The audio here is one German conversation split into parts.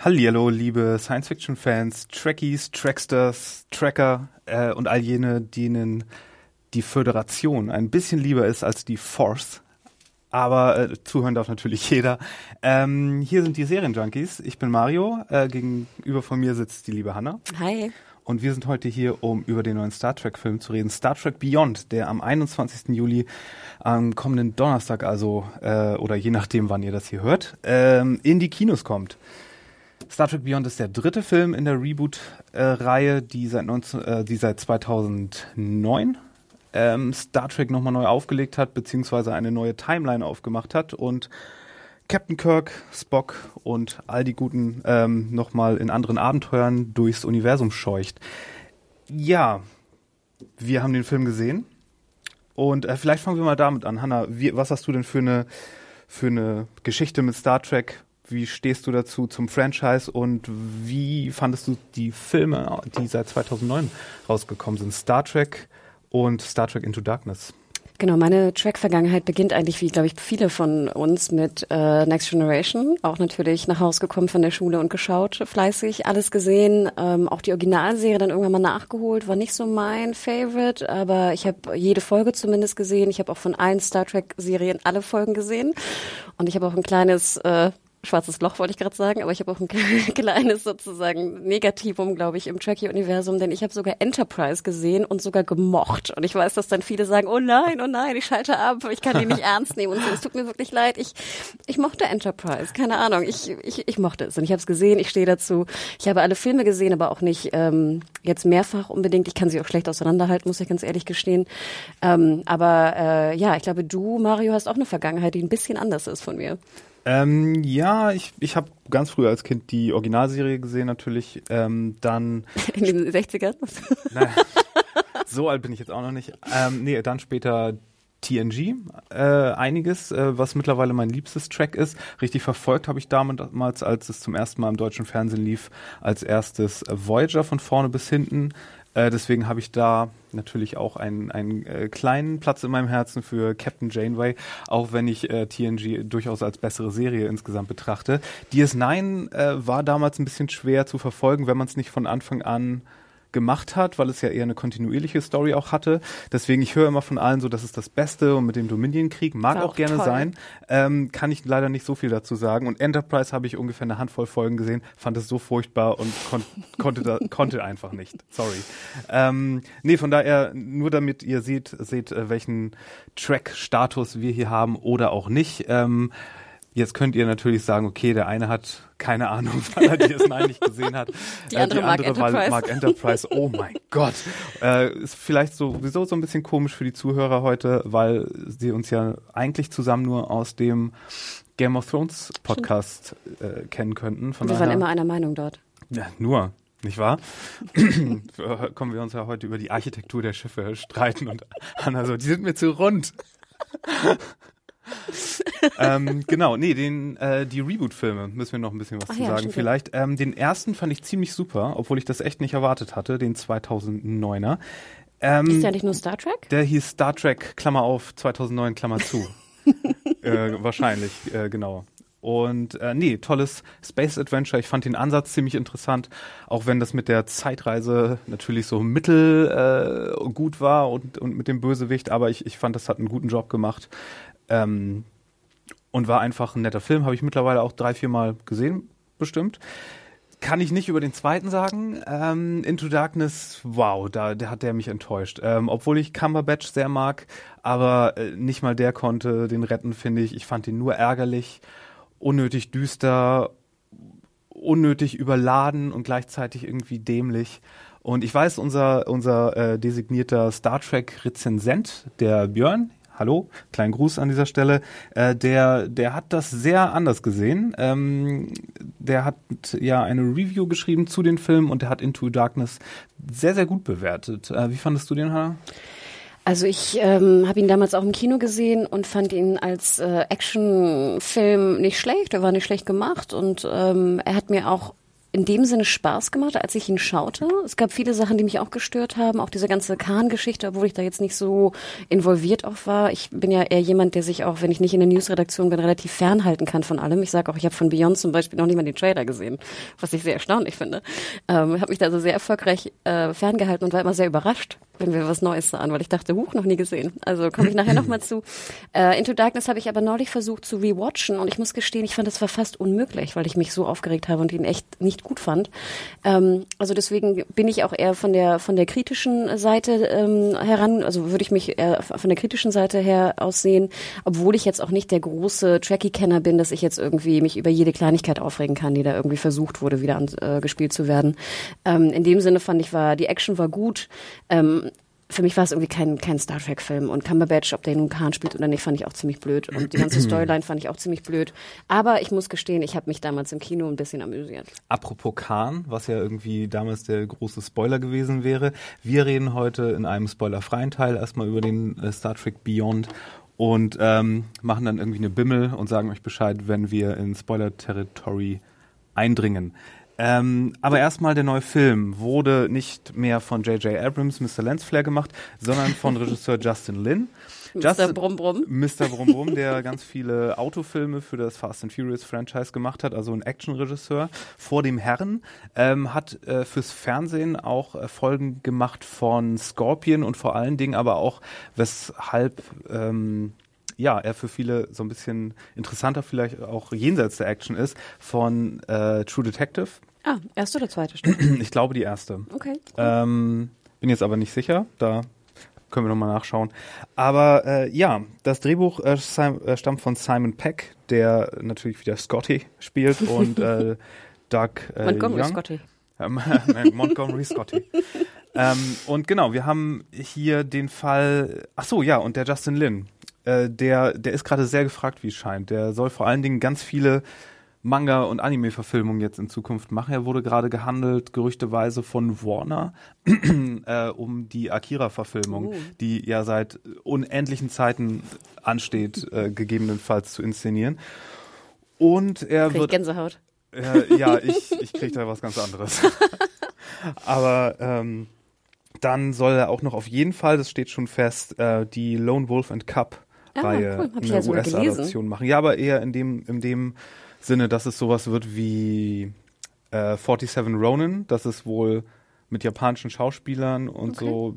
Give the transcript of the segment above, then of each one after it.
Hallihallo, liebe Science-Fiction-Fans, Trekkies, Tracksters, Tracker äh, und all jene, denen die Föderation ein bisschen lieber ist als die Force. Aber äh, zuhören darf natürlich jeder. Ähm, hier sind die Serienjunkies. Ich bin Mario. Äh, gegenüber von mir sitzt die liebe Hanna. Hi. Und wir sind heute hier, um über den neuen Star Trek-Film zu reden. Star Trek Beyond, der am 21. Juli am kommenden Donnerstag, also äh, oder je nachdem, wann ihr das hier hört, ähm, in die Kinos kommt. Star Trek Beyond ist der dritte Film in der Reboot-Reihe, die, seit 19, äh, die seit 2009 ähm, Star Trek nochmal neu aufgelegt hat, beziehungsweise eine neue Timeline aufgemacht hat und Captain Kirk, Spock und all die guten ähm, nochmal in anderen Abenteuern durchs Universum scheucht. Ja, wir haben den Film gesehen und äh, vielleicht fangen wir mal damit an. Hanna, wie, was hast du denn für eine, für eine Geschichte mit Star Trek? Wie stehst du dazu zum Franchise und wie fandest du die Filme, die seit 2009 rausgekommen sind? Star Trek und Star Trek Into Darkness. Genau, meine Track-Vergangenheit beginnt eigentlich, wie glaube ich viele von uns, mit äh, Next Generation. Auch natürlich nach Hause gekommen von der Schule und geschaut, fleißig, alles gesehen. Ähm, auch die Originalserie dann irgendwann mal nachgeholt, war nicht so mein Favorite, aber ich habe jede Folge zumindest gesehen. Ich habe auch von allen Star Trek-Serien alle Folgen gesehen. Und ich habe auch ein kleines äh, schwarzes Loch wollte ich gerade sagen, aber ich habe auch ein kleines sozusagen Negativum, glaube ich, im Trekkie-Universum, denn ich habe sogar Enterprise gesehen und sogar gemocht. Und ich weiß, dass dann viele sagen, oh nein, oh nein, ich schalte ab, ich kann die nicht ernst nehmen und so. Es tut mir wirklich leid. Ich, ich mochte Enterprise, keine Ahnung. Ich, ich, ich mochte es und ich habe es gesehen, ich stehe dazu. Ich habe alle Filme gesehen, aber auch nicht ähm, jetzt mehrfach unbedingt. Ich kann sie auch schlecht auseinanderhalten, muss ich ganz ehrlich gestehen. Ähm, aber äh, ja, ich glaube, du, Mario, hast auch eine Vergangenheit, die ein bisschen anders ist von mir. Ähm, ja, ich, ich habe ganz früh als Kind die Originalserie gesehen natürlich. Ähm, dann in den 60ern? Nein, so alt bin ich jetzt auch noch nicht. Ähm, nee, dann später TNG, äh, einiges, äh, was mittlerweile mein liebstes Track ist. Richtig verfolgt habe ich damals, als es zum ersten Mal im deutschen Fernsehen lief, als erstes Voyager von vorne bis hinten. Äh, deswegen habe ich da natürlich auch einen, einen äh, kleinen Platz in meinem Herzen für Captain Janeway, auch wenn ich äh, TNG durchaus als bessere Serie insgesamt betrachte. DS9 äh, war damals ein bisschen schwer zu verfolgen, wenn man es nicht von Anfang an gemacht hat, weil es ja eher eine kontinuierliche Story auch hatte. Deswegen, ich höre immer von allen so, das ist das Beste und mit dem Dominion-Krieg mag auch, auch, gerne toll. sein. Ähm, kann ich leider nicht so viel dazu sagen. Und Enterprise habe ich ungefähr eine Handvoll Folgen gesehen, fand es so furchtbar und kon konnte, da, konnte einfach nicht. Sorry. Ähm, nee, von daher, nur damit ihr seht, seht, äh, welchen Track-Status wir hier haben oder auch nicht. Ähm, Jetzt könnt ihr natürlich sagen, okay, der eine hat keine Ahnung, weil er DS9 nicht gesehen hat. Die äh, andere, die andere mag, Enterprise. mag Enterprise. Oh mein Gott. Äh, ist vielleicht sowieso so ein bisschen komisch für die Zuhörer heute, weil sie uns ja eigentlich zusammen nur aus dem Game of Thrones Podcast äh, kennen könnten. Von wir waren immer einer Meinung dort. Ja, nur. Nicht wahr? Kommen wir uns ja heute über die Architektur der Schiffe streiten und Anna so, die sind mir zu rund ähm, genau, nee, den, äh, die Reboot-Filme müssen wir noch ein bisschen was Ach zu ja, sagen. Vielleicht ähm, den ersten fand ich ziemlich super, obwohl ich das echt nicht erwartet hatte, den 2009er. Ähm, ist ja nicht nur Star Trek? Der hieß Star Trek, Klammer auf, 2009, Klammer zu. äh, wahrscheinlich, äh, genau. Und äh, nee, tolles Space Adventure. Ich fand den Ansatz ziemlich interessant, auch wenn das mit der Zeitreise natürlich so mittel äh, gut war und, und mit dem Bösewicht, aber ich, ich fand, das hat einen guten Job gemacht. Ähm, und war einfach ein netter Film, habe ich mittlerweile auch drei, vier Mal gesehen, bestimmt. Kann ich nicht über den zweiten sagen. Ähm, Into Darkness, wow, da der hat der mich enttäuscht. Ähm, obwohl ich Cumberbatch sehr mag, aber äh, nicht mal der konnte den retten, finde ich. Ich fand ihn nur ärgerlich, unnötig düster, unnötig überladen und gleichzeitig irgendwie dämlich. Und ich weiß, unser, unser äh, designierter Star Trek-Rezensent, der Björn, hallo, kleinen Gruß an dieser Stelle, äh, der, der hat das sehr anders gesehen. Ähm, der hat ja eine Review geschrieben zu den Filmen und der hat Into Darkness sehr, sehr gut bewertet. Äh, wie fandest du den, Hannah? Also ich ähm, habe ihn damals auch im Kino gesehen und fand ihn als äh, Actionfilm nicht schlecht. Er war nicht schlecht gemacht und ähm, er hat mir auch in dem Sinne Spaß gemacht, als ich ihn schaute. Es gab viele Sachen, die mich auch gestört haben, auch diese ganze Kahn-Geschichte, obwohl ich da jetzt nicht so involviert auch war. Ich bin ja eher jemand, der sich auch, wenn ich nicht in der Newsredaktion bin, relativ fernhalten kann von allem. Ich sage auch, ich habe von Beyond zum Beispiel noch nicht mal den Trailer gesehen, was ich sehr erstaunlich finde. Ähm, habe mich da also sehr erfolgreich äh, ferngehalten und war immer sehr überrascht, wenn wir was Neues sahen, weil ich dachte, huch, noch nie gesehen. Also komme ich nachher nochmal zu. Äh, Into Darkness habe ich aber neulich versucht zu rewatchen und ich muss gestehen, ich fand, das war fast unmöglich, weil ich mich so aufgeregt habe und ihn echt nicht gut fand. Ähm, also deswegen bin ich auch eher von der von der kritischen Seite ähm, heran, also würde ich mich eher von der kritischen Seite her aussehen, obwohl ich jetzt auch nicht der große Tracky-Kenner bin, dass ich jetzt irgendwie mich über jede Kleinigkeit aufregen kann, die da irgendwie versucht wurde, wieder angespielt äh, zu werden. Ähm, in dem Sinne fand ich, war die Action war gut. Ähm, für mich war es irgendwie kein, kein Star Trek-Film. Und Cumberbatch, ob der nun Khan spielt oder nicht, fand ich auch ziemlich blöd. Und die ganze Storyline fand ich auch ziemlich blöd. Aber ich muss gestehen, ich habe mich damals im Kino ein bisschen amüsiert. Apropos Khan, was ja irgendwie damals der große Spoiler gewesen wäre. Wir reden heute in einem spoilerfreien Teil erstmal über den äh, Star Trek Beyond und ähm, machen dann irgendwie eine Bimmel und sagen euch Bescheid, wenn wir in Spoiler-Territory eindringen. Ähm, aber erstmal der neue Film wurde nicht mehr von J.J. Abrams, Mr. Lensflare gemacht, sondern von Regisseur Justin Lin. Mr. Brumm Brumm. Mr. Brumm Brumm, der ganz viele Autofilme für das Fast and Furious Franchise gemacht hat, also ein Actionregisseur vor dem Herren, ähm, hat äh, fürs Fernsehen auch äh, Folgen gemacht von Scorpion und vor allen Dingen aber auch, weshalb ähm, ja, er für viele so ein bisschen interessanter vielleicht auch jenseits der Action ist, von äh, True Detective. Ah, erste oder zweite Stück? Ich glaube die erste. Okay. Cool. Ähm, bin jetzt aber nicht sicher, da können wir nochmal nachschauen. Aber äh, ja, das Drehbuch äh, äh, stammt von Simon Peck, der natürlich wieder Scotty spielt und äh, Doug äh, Montgomery Young. Scotty. Ähm, Montgomery Scotty. ähm, und genau, wir haben hier den Fall, ach so, ja, und der Justin Lin, äh, der, der ist gerade sehr gefragt, wie es scheint. Der soll vor allen Dingen ganz viele Manga- und Anime-Verfilmungen jetzt in Zukunft machen. Er wurde gerade gehandelt, gerüchteweise von Warner, äh, um die Akira-Verfilmung, Oh. die ja seit unendlichen Zeiten ansteht, äh, gegebenenfalls zu inszenieren. Und er Krieg wird Gänsehaut. äh, ja, ich, ich krieg da was ganz anderes. Aber ähm, dann soll er auch noch auf jeden Fall, das steht schon fest, äh, die Lone Wolf and Cup Ah, Reihe cool. Hab ich eine ja US-Adaption machen. Ja, aber eher in dem, in dem Sinne, dass es sowas wird wie äh, 47 Ronin, dass es wohl mit japanischen Schauspielern und Okay. so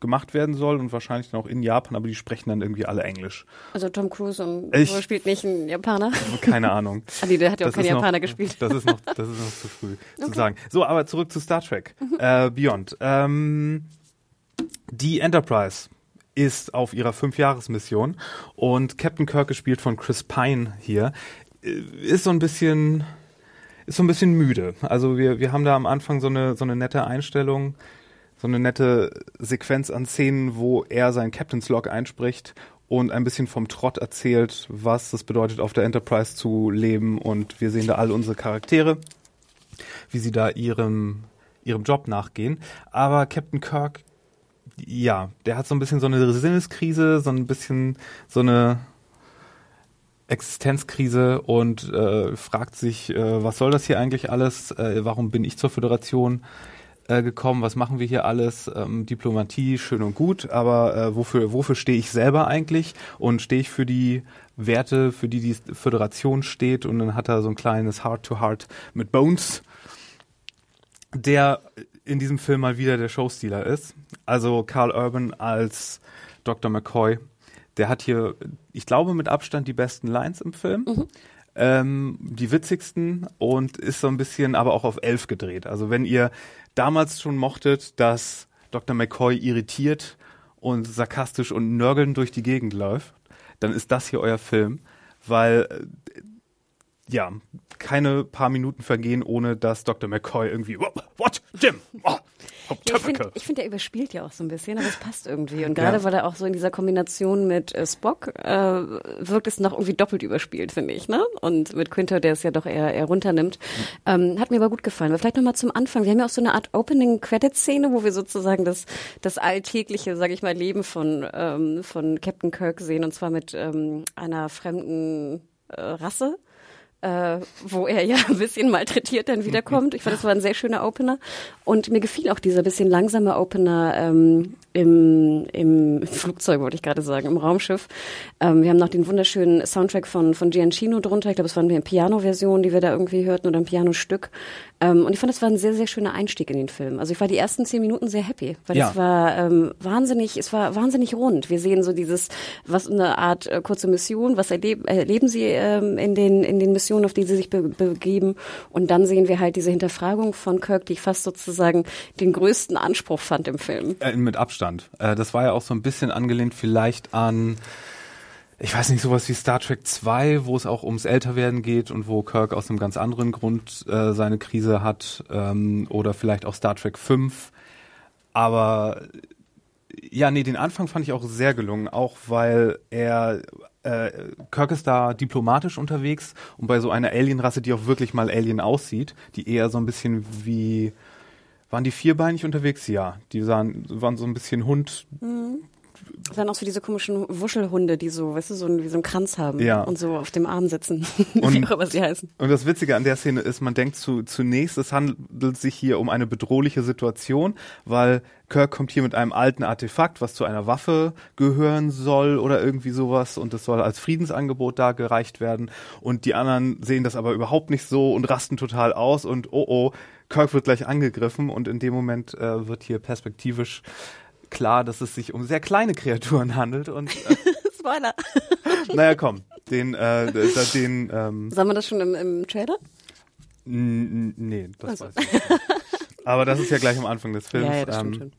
gemacht werden soll und wahrscheinlich dann auch in Japan, aber die sprechen dann irgendwie alle Englisch. Also Tom Cruise und Ich- spielt nicht ein Japaner? Keine Ahnung. Ah, nee, der hat ja auch keinen ist noch- Japaner gespielt. Das ist noch, das ist noch zu früh zu sagen. So, aber zurück zu Star Trek. Äh, Beyond. Ähm, die Enterprise ist auf ihrer Fünfjahresmission und Captain Kirk gespielt von Chris Pine hier äh, ist so ein bisschen ist so ein bisschen müde. Also wir wir haben da am Anfang so eine so eine nette Einstellung, so eine nette Sequenz an Szenen, wo er seinen Captain's Log einspricht und ein bisschen vom Trott erzählt, was das bedeutet, auf der Enterprise zu leben. Und wir sehen da all unsere Charaktere, wie sie da ihrem, ihrem Job nachgehen. Aber Captain Kirk, ja, der hat so ein bisschen so eine Sinneskrise, so ein bisschen so eine Existenzkrise und äh, fragt sich, äh, was soll das hier eigentlich alles? Äh, warum bin ich zur Föderation äh, gekommen? Was machen wir hier alles? Ähm, Diplomatie, schön und gut, aber äh, wofür, wofür stehe ich selber eigentlich? Und stehe ich für die Werte, für die die Föderation steht? Und dann hat er so ein kleines Heart-to-Heart mit Bones, der in diesem Film mal wieder der Showstealer ist. Also Carl Urban als Dr. McCoy. Der hat hier, ich glaube, mit Abstand die besten Lines im Film. ähm, die witzigsten und ist so ein bisschen aber auch auf elf gedreht. Also wenn ihr damals schon mochtet, dass Dr. McCoy irritiert und sarkastisch und nörgelnd durch die Gegend läuft, dann ist das hier euer Film, weil äh, ja, keine paar Minuten vergehen, ohne dass Dr. McCoy irgendwie, what, Jim, oh, ja, ich finde, find, er überspielt ja auch so ein bisschen, aber es passt irgendwie. Und gerade ja. weil er auch so in dieser Kombination mit äh, Spock äh, wirkt es noch irgendwie doppelt überspielt, finde ich. Ne? Und mit Quinter, der es ja doch eher, eher runternimmt. Ähm, hat mir aber gut gefallen. Aber vielleicht nochmal zum Anfang. Wir haben ja auch so eine Art Opening-Credit-Szene, wo wir sozusagen das, das alltägliche, sage ich mal, Leben von, ähm, von Captain Kirk sehen. Und zwar mit ähm, einer fremden äh, Rasse äh, wo er ja ein bisschen malträtiert dann wiederkommt. Ich fand, das war ein sehr schöner Opener. Und mir gefiel auch dieser bisschen langsame Opener ähm, im, im Flugzeug, wollte ich gerade sagen, im Raumschiff. Ähm, wir haben noch den wunderschönen Soundtrack von, von Giancino drunter. Ich glaube, es war eine Piano-Version, die wir da irgendwie hörten oder ein Pianostück. Ähm, und ich fand, das war ein sehr, sehr schöner Einstieg in den Film. Also ich war die ersten zehn Minuten sehr happy, weil ja. es war ähm, wahnsinnig, es war wahnsinnig rund. Wir sehen so dieses, was eine Art äh, kurze Mission, was erleb, erleben sie ähm, in den in den Missionen, auf die sie sich be begeben. Und dann sehen wir halt diese Hinterfragung von Kirk, die ich fast sozusagen den größten Anspruch fand im Film. Äh, mit Abstand. Äh, das war ja auch so ein bisschen angelehnt vielleicht an ich weiß nicht, sowas wie Star Trek 2, wo es auch ums Älterwerden geht und wo Kirk aus einem ganz anderen Grund äh, seine Krise hat, ähm, oder vielleicht auch Star Trek 5. Aber ja, nee, den Anfang fand ich auch sehr gelungen, auch weil er äh, Kirk ist da diplomatisch unterwegs und bei so einer Alienrasse, die auch wirklich mal Alien aussieht, die eher so ein bisschen wie waren die vierbeinig unterwegs? Ja, die sahen, waren so ein bisschen Hund, mhm. Waren auch so diese komischen Wuschelhunde, die so, weißt du, so, wie so einen Kranz haben ja. und so auf dem Arm sitzen, und, wie auch immer sie heißen. Und das Witzige an der Szene ist, man denkt zu, zunächst, es handelt sich hier um eine bedrohliche Situation, weil Kirk kommt hier mit einem alten Artefakt, was zu einer Waffe gehören soll oder irgendwie sowas und es soll als Friedensangebot da gereicht werden und die anderen sehen das aber überhaupt nicht so und rasten total aus und oh oh, Kirk wird gleich angegriffen und in dem Moment äh, wird hier perspektivisch klar, dass es sich um sehr kleine Kreaturen handelt und äh, Spoiler. naja, komm, den, äh, den ähm, Sagen wir das schon im, im Trailer? Nee, das also. weiß ich nicht. Aber das ist ja gleich am Anfang des Films. Ja, ja, das stimmt ähm, schon.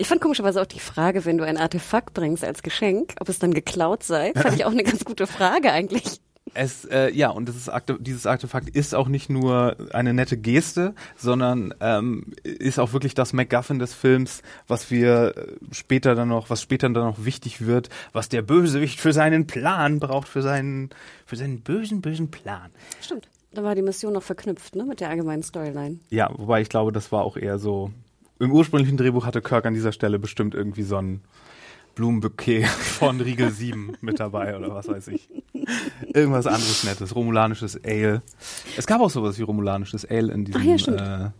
Ich fand komischerweise auch die Frage, wenn du ein Artefakt bringst als Geschenk, ob es dann geklaut sei, fand ich auch eine ganz gute Frage eigentlich. Es, äh, ja, und das Akte, dieses Artefakt ist auch nicht nur eine nette Geste, sondern ähm, ist auch wirklich das MacGuffin des Films, was wir äh, später dann noch, was später dann noch wichtig wird, was der Bösewicht für seinen Plan braucht, für seinen, für seinen bösen, bösen Plan. Stimmt. Da war die Mission noch verknüpft, ne, mit der allgemeinen Storyline. Ja, wobei ich glaube, das war auch eher so. Im ursprünglichen Drehbuch hatte Kirk an dieser Stelle bestimmt irgendwie so ein Blumenbouquet von Riegel 7 mit dabei oder was weiß ich. Irgendwas anderes Nettes, romulanisches Ale. Es gab auch sowas wie romulanisches Ale in diesem. Ach ja, Äh,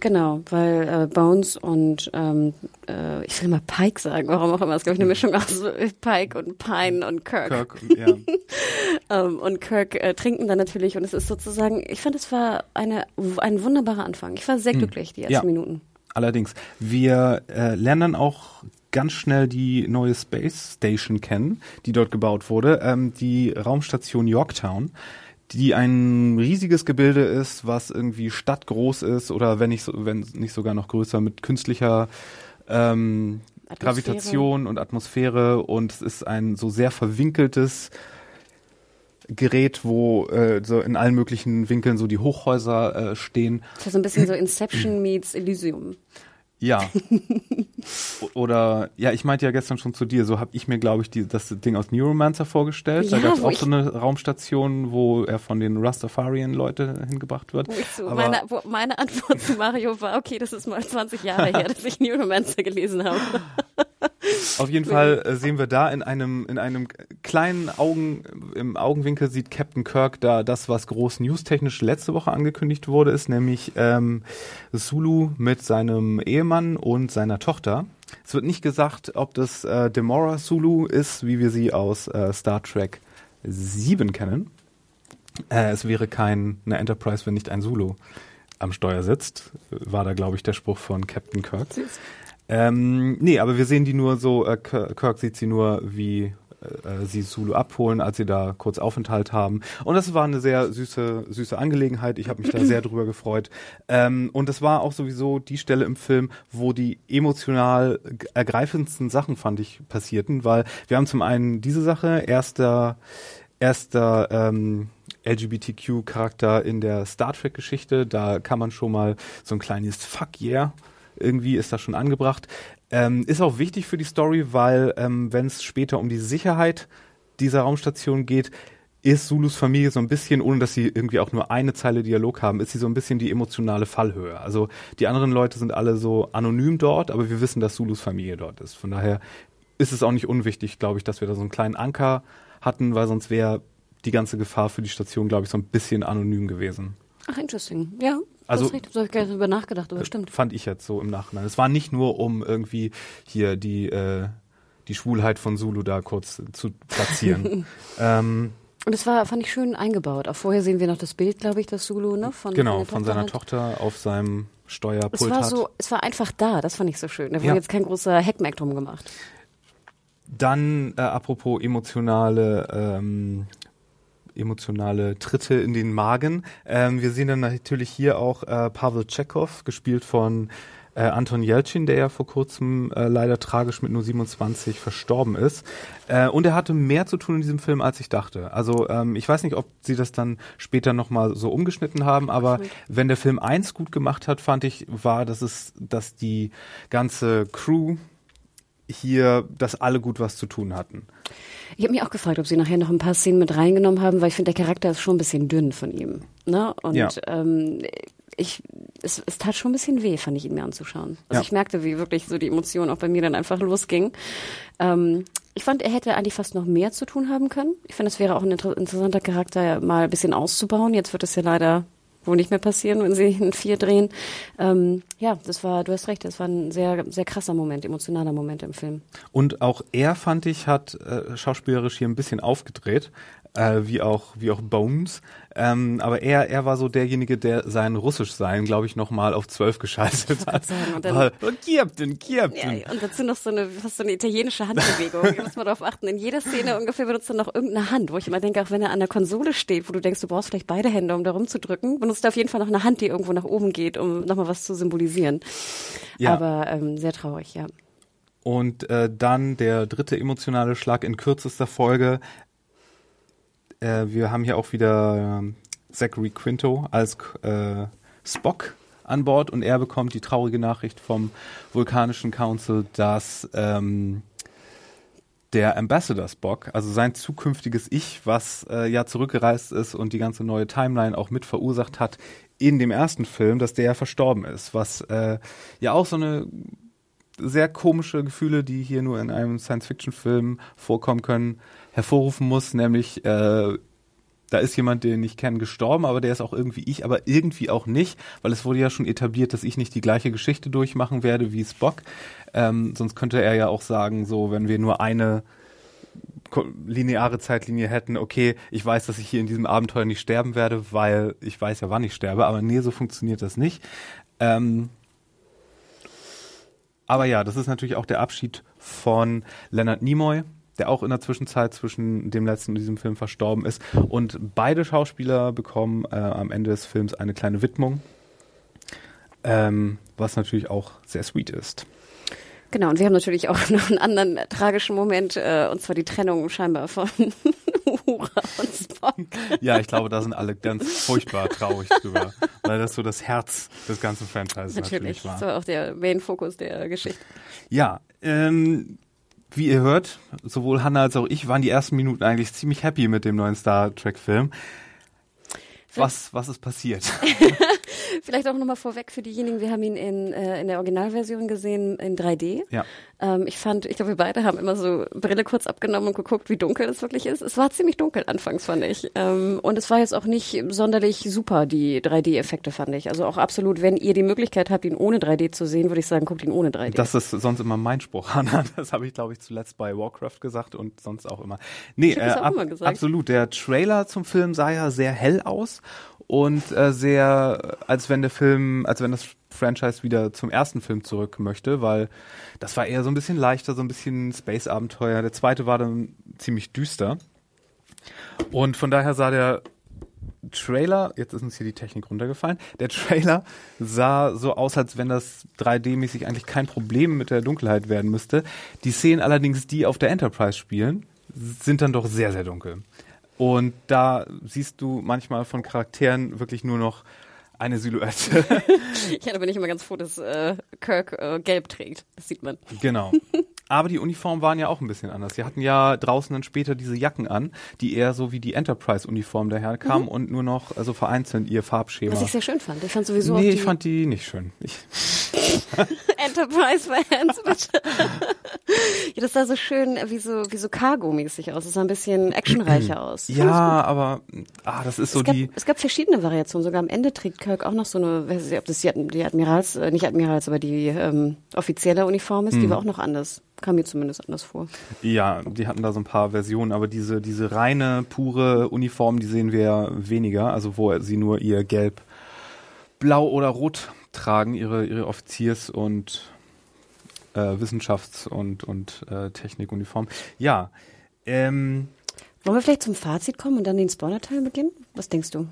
Genau, weil äh, Bones und ähm, äh, ich will mal Pike sagen, warum auch immer, das ist glaube ich eine Mischung aus Pike und Pine und Kirk. Kirk ja. ähm, und Kirk äh, trinken dann natürlich und es ist sozusagen, ich fand es war eine ein wunderbarer Anfang. Ich war sehr hm. glücklich die ersten ja. Minuten. Allerdings, wir äh, lernen dann auch ganz schnell die neue Space Station kennen, die dort gebaut wurde, ähm, die Raumstation Yorktown die ein riesiges Gebilde ist, was irgendwie stadtgroß ist oder wenn nicht, so, wenn nicht sogar noch größer mit künstlicher ähm, Gravitation und Atmosphäre und es ist ein so sehr verwinkeltes Gerät, wo äh, so in allen möglichen Winkeln so die Hochhäuser äh, stehen. Das ist so ein bisschen so Inception meets Elysium. Ja. Oder, ja, ich meinte ja gestern schon zu dir, so habe ich mir, glaube ich, die, das Ding aus Neuromancer vorgestellt. Ja, da gab es auch so eine Raumstation, wo er von den Rastafarian-Leute hingebracht wird. So, meine, meine, Antwort zu Mario war, okay, das ist mal 20 Jahre her, dass ich Neuromancer gelesen habe. Auf jeden Fall äh, sehen wir da in einem, in einem kleinen Augen, im Augenwinkel sieht Captain Kirk da das, was groß newstechnisch letzte Woche angekündigt wurde, ist nämlich ähm, Sulu mit seinem Ehemann und seiner Tochter. Es wird nicht gesagt, ob das äh, Demora Sulu ist, wie wir sie aus äh, Star Trek 7 kennen. Äh, es wäre kein eine Enterprise, wenn nicht ein Sulu am Steuer sitzt, war da, glaube ich, der Spruch von Captain Kirk. Ähm, nee, aber wir sehen die nur so, äh, Kirk sieht sie nur wie äh, sie Zulu abholen, als sie da kurz Aufenthalt haben. Und das war eine sehr süße, süße Angelegenheit. Ich habe mich da sehr drüber gefreut. Ähm, und das war auch sowieso die Stelle im Film, wo die emotional ergreifendsten Sachen, fand ich, passierten, weil wir haben zum einen diese Sache, erster, erster ähm, LGBTQ-Charakter in der Star Trek-Geschichte. Da kann man schon mal so ein kleines Fuck yeah irgendwie ist das schon angebracht. Ähm, ist auch wichtig für die Story, weil ähm, wenn es später um die Sicherheit dieser Raumstation geht, ist Zulus Familie so ein bisschen, ohne dass sie irgendwie auch nur eine Zeile Dialog haben, ist sie so ein bisschen die emotionale Fallhöhe. Also die anderen Leute sind alle so anonym dort, aber wir wissen, dass Zulus Familie dort ist. Von daher ist es auch nicht unwichtig, glaube ich, dass wir da so einen kleinen Anker hatten, weil sonst wäre die ganze Gefahr für die Station, glaube ich, so ein bisschen anonym gewesen. Ach, interesting. Ja, also, das ist so habe ich gar nicht drüber nachgedacht, aber stimmt. Fand ich jetzt so im Nachhinein. Es war nicht nur, um irgendwie hier die, äh, die Schwulheit von Zulu da kurz zu platzieren. ähm, und es war, fand ich schön eingebaut. Auch vorher sehen wir noch das Bild, glaube ich, das Zulu, ne? Von, genau, von seiner hat. Tochter auf seinem Steuerpult es war so, Es war einfach da, das fand ich so schön. Da wurde ja. jetzt kein großer Hackmack drum gemacht. Dann, äh, apropos emotionale ähm, emotionale Tritte in den Magen. Ähm, wir sehen dann natürlich hier auch äh, Pavel Chekhov, gespielt von äh, Anton Jelchin, der ja vor kurzem äh, leider tragisch mit nur 27 verstorben ist. Äh, und er hatte mehr zu tun in diesem Film, als ich dachte. Also ähm, ich weiß nicht, ob sie das dann später nochmal so umgeschnitten haben, aber Absolut. wenn der Film eins gut gemacht hat, fand ich, war, dass es, dass die ganze Crew hier, dass alle gut was zu tun hatten. Ich habe mich auch gefragt, ob sie nachher noch ein paar Szenen mit reingenommen haben, weil ich finde, der Charakter ist schon ein bisschen dünn von ihm. Ne? Und ja. ähm, ich, es, es tat schon ein bisschen weh, fand ich ihn mir anzuschauen. Also ja. ich merkte, wie wirklich so die Emotion auch bei mir dann einfach losging. Ähm, ich fand, er hätte eigentlich fast noch mehr zu tun haben können. Ich finde, es wäre auch ein inter interessanter Charakter, mal ein bisschen auszubauen. Jetzt wird es ja leider wohl nicht mehr passieren, wenn sie in vier drehen. Ähm, ja, das war, du hast recht, das war ein sehr, sehr krasser Moment, emotionaler Moment im Film. Und auch er, fand ich, hat äh, schauspielerisch hier ein bisschen aufgedreht äh, wie auch wie auch Bones. Ähm, aber er er war so derjenige, der sein Russischsein, glaube ich, nochmal auf zwölf geschaltet hat. Sagen, und, dann, Captain, Captain. Ja, und dazu noch so eine fast so eine italienische Handbewegung. da muss man darauf achten. In jeder Szene ungefähr benutzt er noch irgendeine Hand, wo ich immer denke, auch wenn er an der Konsole steht, wo du denkst, du brauchst vielleicht beide Hände, um da rumzudrücken, benutzt er auf jeden Fall noch eine Hand, die irgendwo nach oben geht, um nochmal was zu symbolisieren. Ja. Aber ähm, sehr traurig, ja. Und äh, dann der dritte emotionale Schlag in kürzester Folge. Äh, wir haben hier auch wieder äh, Zachary Quinto als äh, Spock an Bord und er bekommt die traurige Nachricht vom Vulkanischen Council, dass ähm, der Ambassador Spock, also sein zukünftiges Ich, was äh, ja zurückgereist ist und die ganze neue Timeline auch mit verursacht hat in dem ersten Film, dass der verstorben ist, was äh, ja auch so eine sehr komische Gefühle, die hier nur in einem Science-Fiction-Film vorkommen können, hervorrufen muss, nämlich äh, da ist jemand, den ich kenne, gestorben, aber der ist auch irgendwie ich, aber irgendwie auch nicht, weil es wurde ja schon etabliert, dass ich nicht die gleiche Geschichte durchmachen werde wie Spock. Ähm, sonst könnte er ja auch sagen, so, wenn wir nur eine lineare Zeitlinie hätten, okay, ich weiß, dass ich hier in diesem Abenteuer nicht sterben werde, weil ich weiß ja, wann ich sterbe, aber nee, so funktioniert das nicht. Ähm, aber ja, das ist natürlich auch der Abschied von Leonard Nimoy, der auch in der Zwischenzeit zwischen dem letzten und diesem Film verstorben ist. Und beide Schauspieler bekommen äh, am Ende des Films eine kleine Widmung, ähm, was natürlich auch sehr sweet ist. Genau, und wir haben natürlich auch noch einen anderen tragischen Moment, äh, und zwar die Trennung scheinbar von Uhura und Spock. Ja, ich glaube, da sind alle ganz furchtbar traurig drüber, weil das so das Herz des ganzen Franchises natürlich, natürlich war. Das war auch der Main-Fokus der Geschichte. Ja, ähm, wie ihr hört, sowohl Hannah als auch ich waren die ersten Minuten eigentlich ziemlich happy mit dem neuen Star Trek Film. Was, was ist passiert? Vielleicht auch nochmal vorweg für diejenigen, wir haben ihn in, äh, in der Originalversion gesehen in 3D. Ja. Ähm, ich fand, ich glaube, wir beide haben immer so Brille kurz abgenommen und geguckt, wie dunkel es wirklich ist. Es war ziemlich dunkel anfangs, fand ich. Ähm, und es war jetzt auch nicht sonderlich super, die 3D-Effekte, fand ich. Also auch absolut, wenn ihr die Möglichkeit habt, ihn ohne 3D zu sehen, würde ich sagen, guckt ihn ohne 3D. Das ist sonst immer mein Spruch, Hannah. Das habe ich, glaube ich, zuletzt bei Warcraft gesagt und sonst auch immer. Nee, äh, ab, absolut. Der Trailer zum Film sah ja sehr hell aus und äh, sehr, als wenn der Film, als wenn das Franchise wieder zum ersten Film zurück möchte, weil das war eher so ein bisschen leichter, so ein bisschen Space-Abenteuer. Der zweite war dann ziemlich düster. Und von daher sah der Trailer, jetzt ist uns hier die Technik runtergefallen, der Trailer sah so aus, als wenn das 3D-mäßig eigentlich kein Problem mit der Dunkelheit werden müsste. Die Szenen allerdings, die auf der Enterprise spielen, sind dann doch sehr, sehr dunkel. Und da siehst du manchmal von Charakteren wirklich nur noch eine Silhouette. ja, da bin ich immer ganz froh, dass äh, Kirk äh, gelb trägt. Das sieht man. Genau. Aber die Uniformen waren ja auch ein bisschen anders. Sie hatten ja draußen dann später diese Jacken an, die eher so wie die Enterprise-Uniform daherkamen mhm. und nur noch also vereinzelt ihr Farbschema. Was ich sehr schön fand. Ich fand sowieso Nee, ich fand die nicht schön. Ich Enterprise-Fans, bitte. ja, das sah so schön wie so, wie so Cargo-mäßig aus. Es sah ein bisschen actionreicher aus. Ja, aber ah, das ist so es gab, die. Es gab verschiedene Variationen. Sogar am Ende trägt Kirk auch noch so eine, weiß nicht, ob das die, Admirals, äh, nicht Admirals, aber die ähm, offizielle Uniform ist, hm. die war auch noch anders. Kam mir zumindest anders vor. Ja, die hatten da so ein paar Versionen, aber diese, diese reine, pure Uniform, die sehen wir weniger. Also wo sie nur ihr Gelb, Blau oder Rot tragen, ihre, ihre Offiziers- und äh, Wissenschafts- und, und äh, Technikuniform. Ja. Ähm, Wollen wir vielleicht zum Fazit kommen und dann den Spoiler-Teil beginnen? Was denkst du?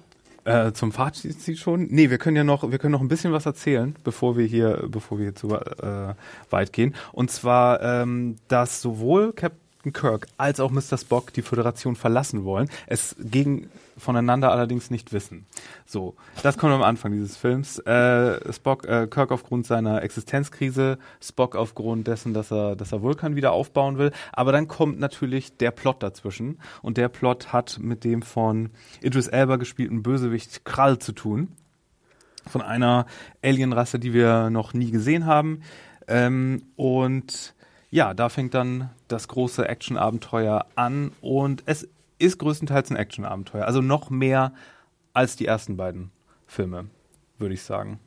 Äh, zum Fazit schon? Nee, wir können ja noch, wir können noch ein bisschen was erzählen, bevor wir hier, bevor wir hier zu äh, weit gehen. Und zwar, ähm, dass sowohl Captain Kirk als auch Mr. Spock die Föderation verlassen wollen, es gegen voneinander allerdings nicht wissen. So, das kommt am Anfang dieses Films. Äh, Spock, äh, Kirk aufgrund seiner Existenzkrise, Spock aufgrund dessen, dass er, dass er Vulkan wieder aufbauen will. Aber dann kommt natürlich der Plot dazwischen und der Plot hat mit dem von Idris Elba gespielten Bösewicht Krall zu tun. Von einer Alienrasse, die wir noch nie gesehen haben. Ähm, und ja, da fängt dann das große Action-Abenteuer an und es ist größtenteils ein Action-Abenteuer. Also noch mehr als die ersten beiden Filme, würde ich sagen.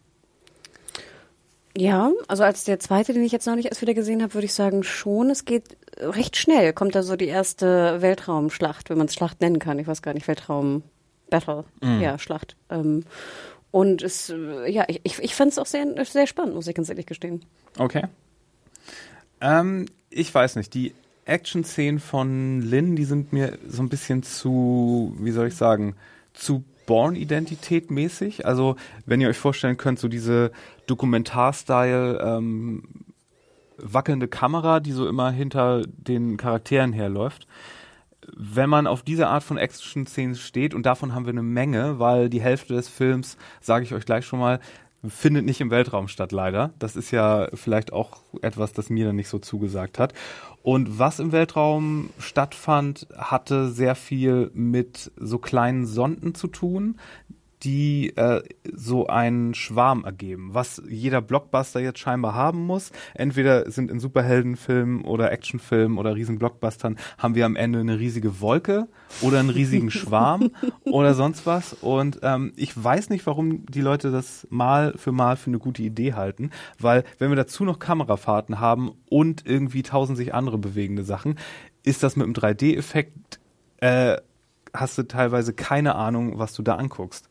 Ja, also als der zweite, den ich jetzt noch nicht erst wieder gesehen habe, würde ich sagen schon, es geht recht schnell. Kommt da so die erste Weltraumschlacht, wenn man es Schlacht nennen kann. Ich weiß gar nicht, Weltraum Battle, mm. ja, Schlacht. Ähm, und es, ja, ich, ich, ich fand es auch sehr, sehr spannend, muss ich ganz ehrlich gestehen. Okay. Ähm, ich weiß nicht, die Action-Szenen von Lynn, die sind mir so ein bisschen zu, wie soll ich sagen, zu Born-Identität mäßig. Also, wenn ihr euch vorstellen könnt, so diese Dokumentar-Style, ähm, wackelnde Kamera, die so immer hinter den Charakteren herläuft. Wenn man auf diese Art von Action-Szenen steht, und davon haben wir eine Menge, weil die Hälfte des Films, sage ich euch gleich schon mal, findet nicht im Weltraum statt, leider. Das ist ja vielleicht auch etwas, das mir dann nicht so zugesagt hat. Und was im Weltraum stattfand, hatte sehr viel mit so kleinen Sonden zu tun, die äh, so einen Schwarm ergeben, was jeder Blockbuster jetzt scheinbar haben muss. Entweder sind in Superheldenfilmen oder Actionfilmen oder riesen Blockbustern haben wir am Ende eine riesige Wolke oder einen riesigen Schwarm oder sonst was. Und ähm, ich weiß nicht, warum die Leute das mal für mal für eine gute Idee halten, weil wenn wir dazu noch Kamerafahrten haben und irgendwie tausend sich andere bewegende Sachen, ist das mit dem 3D-Effekt äh, hast du teilweise keine Ahnung, was du da anguckst.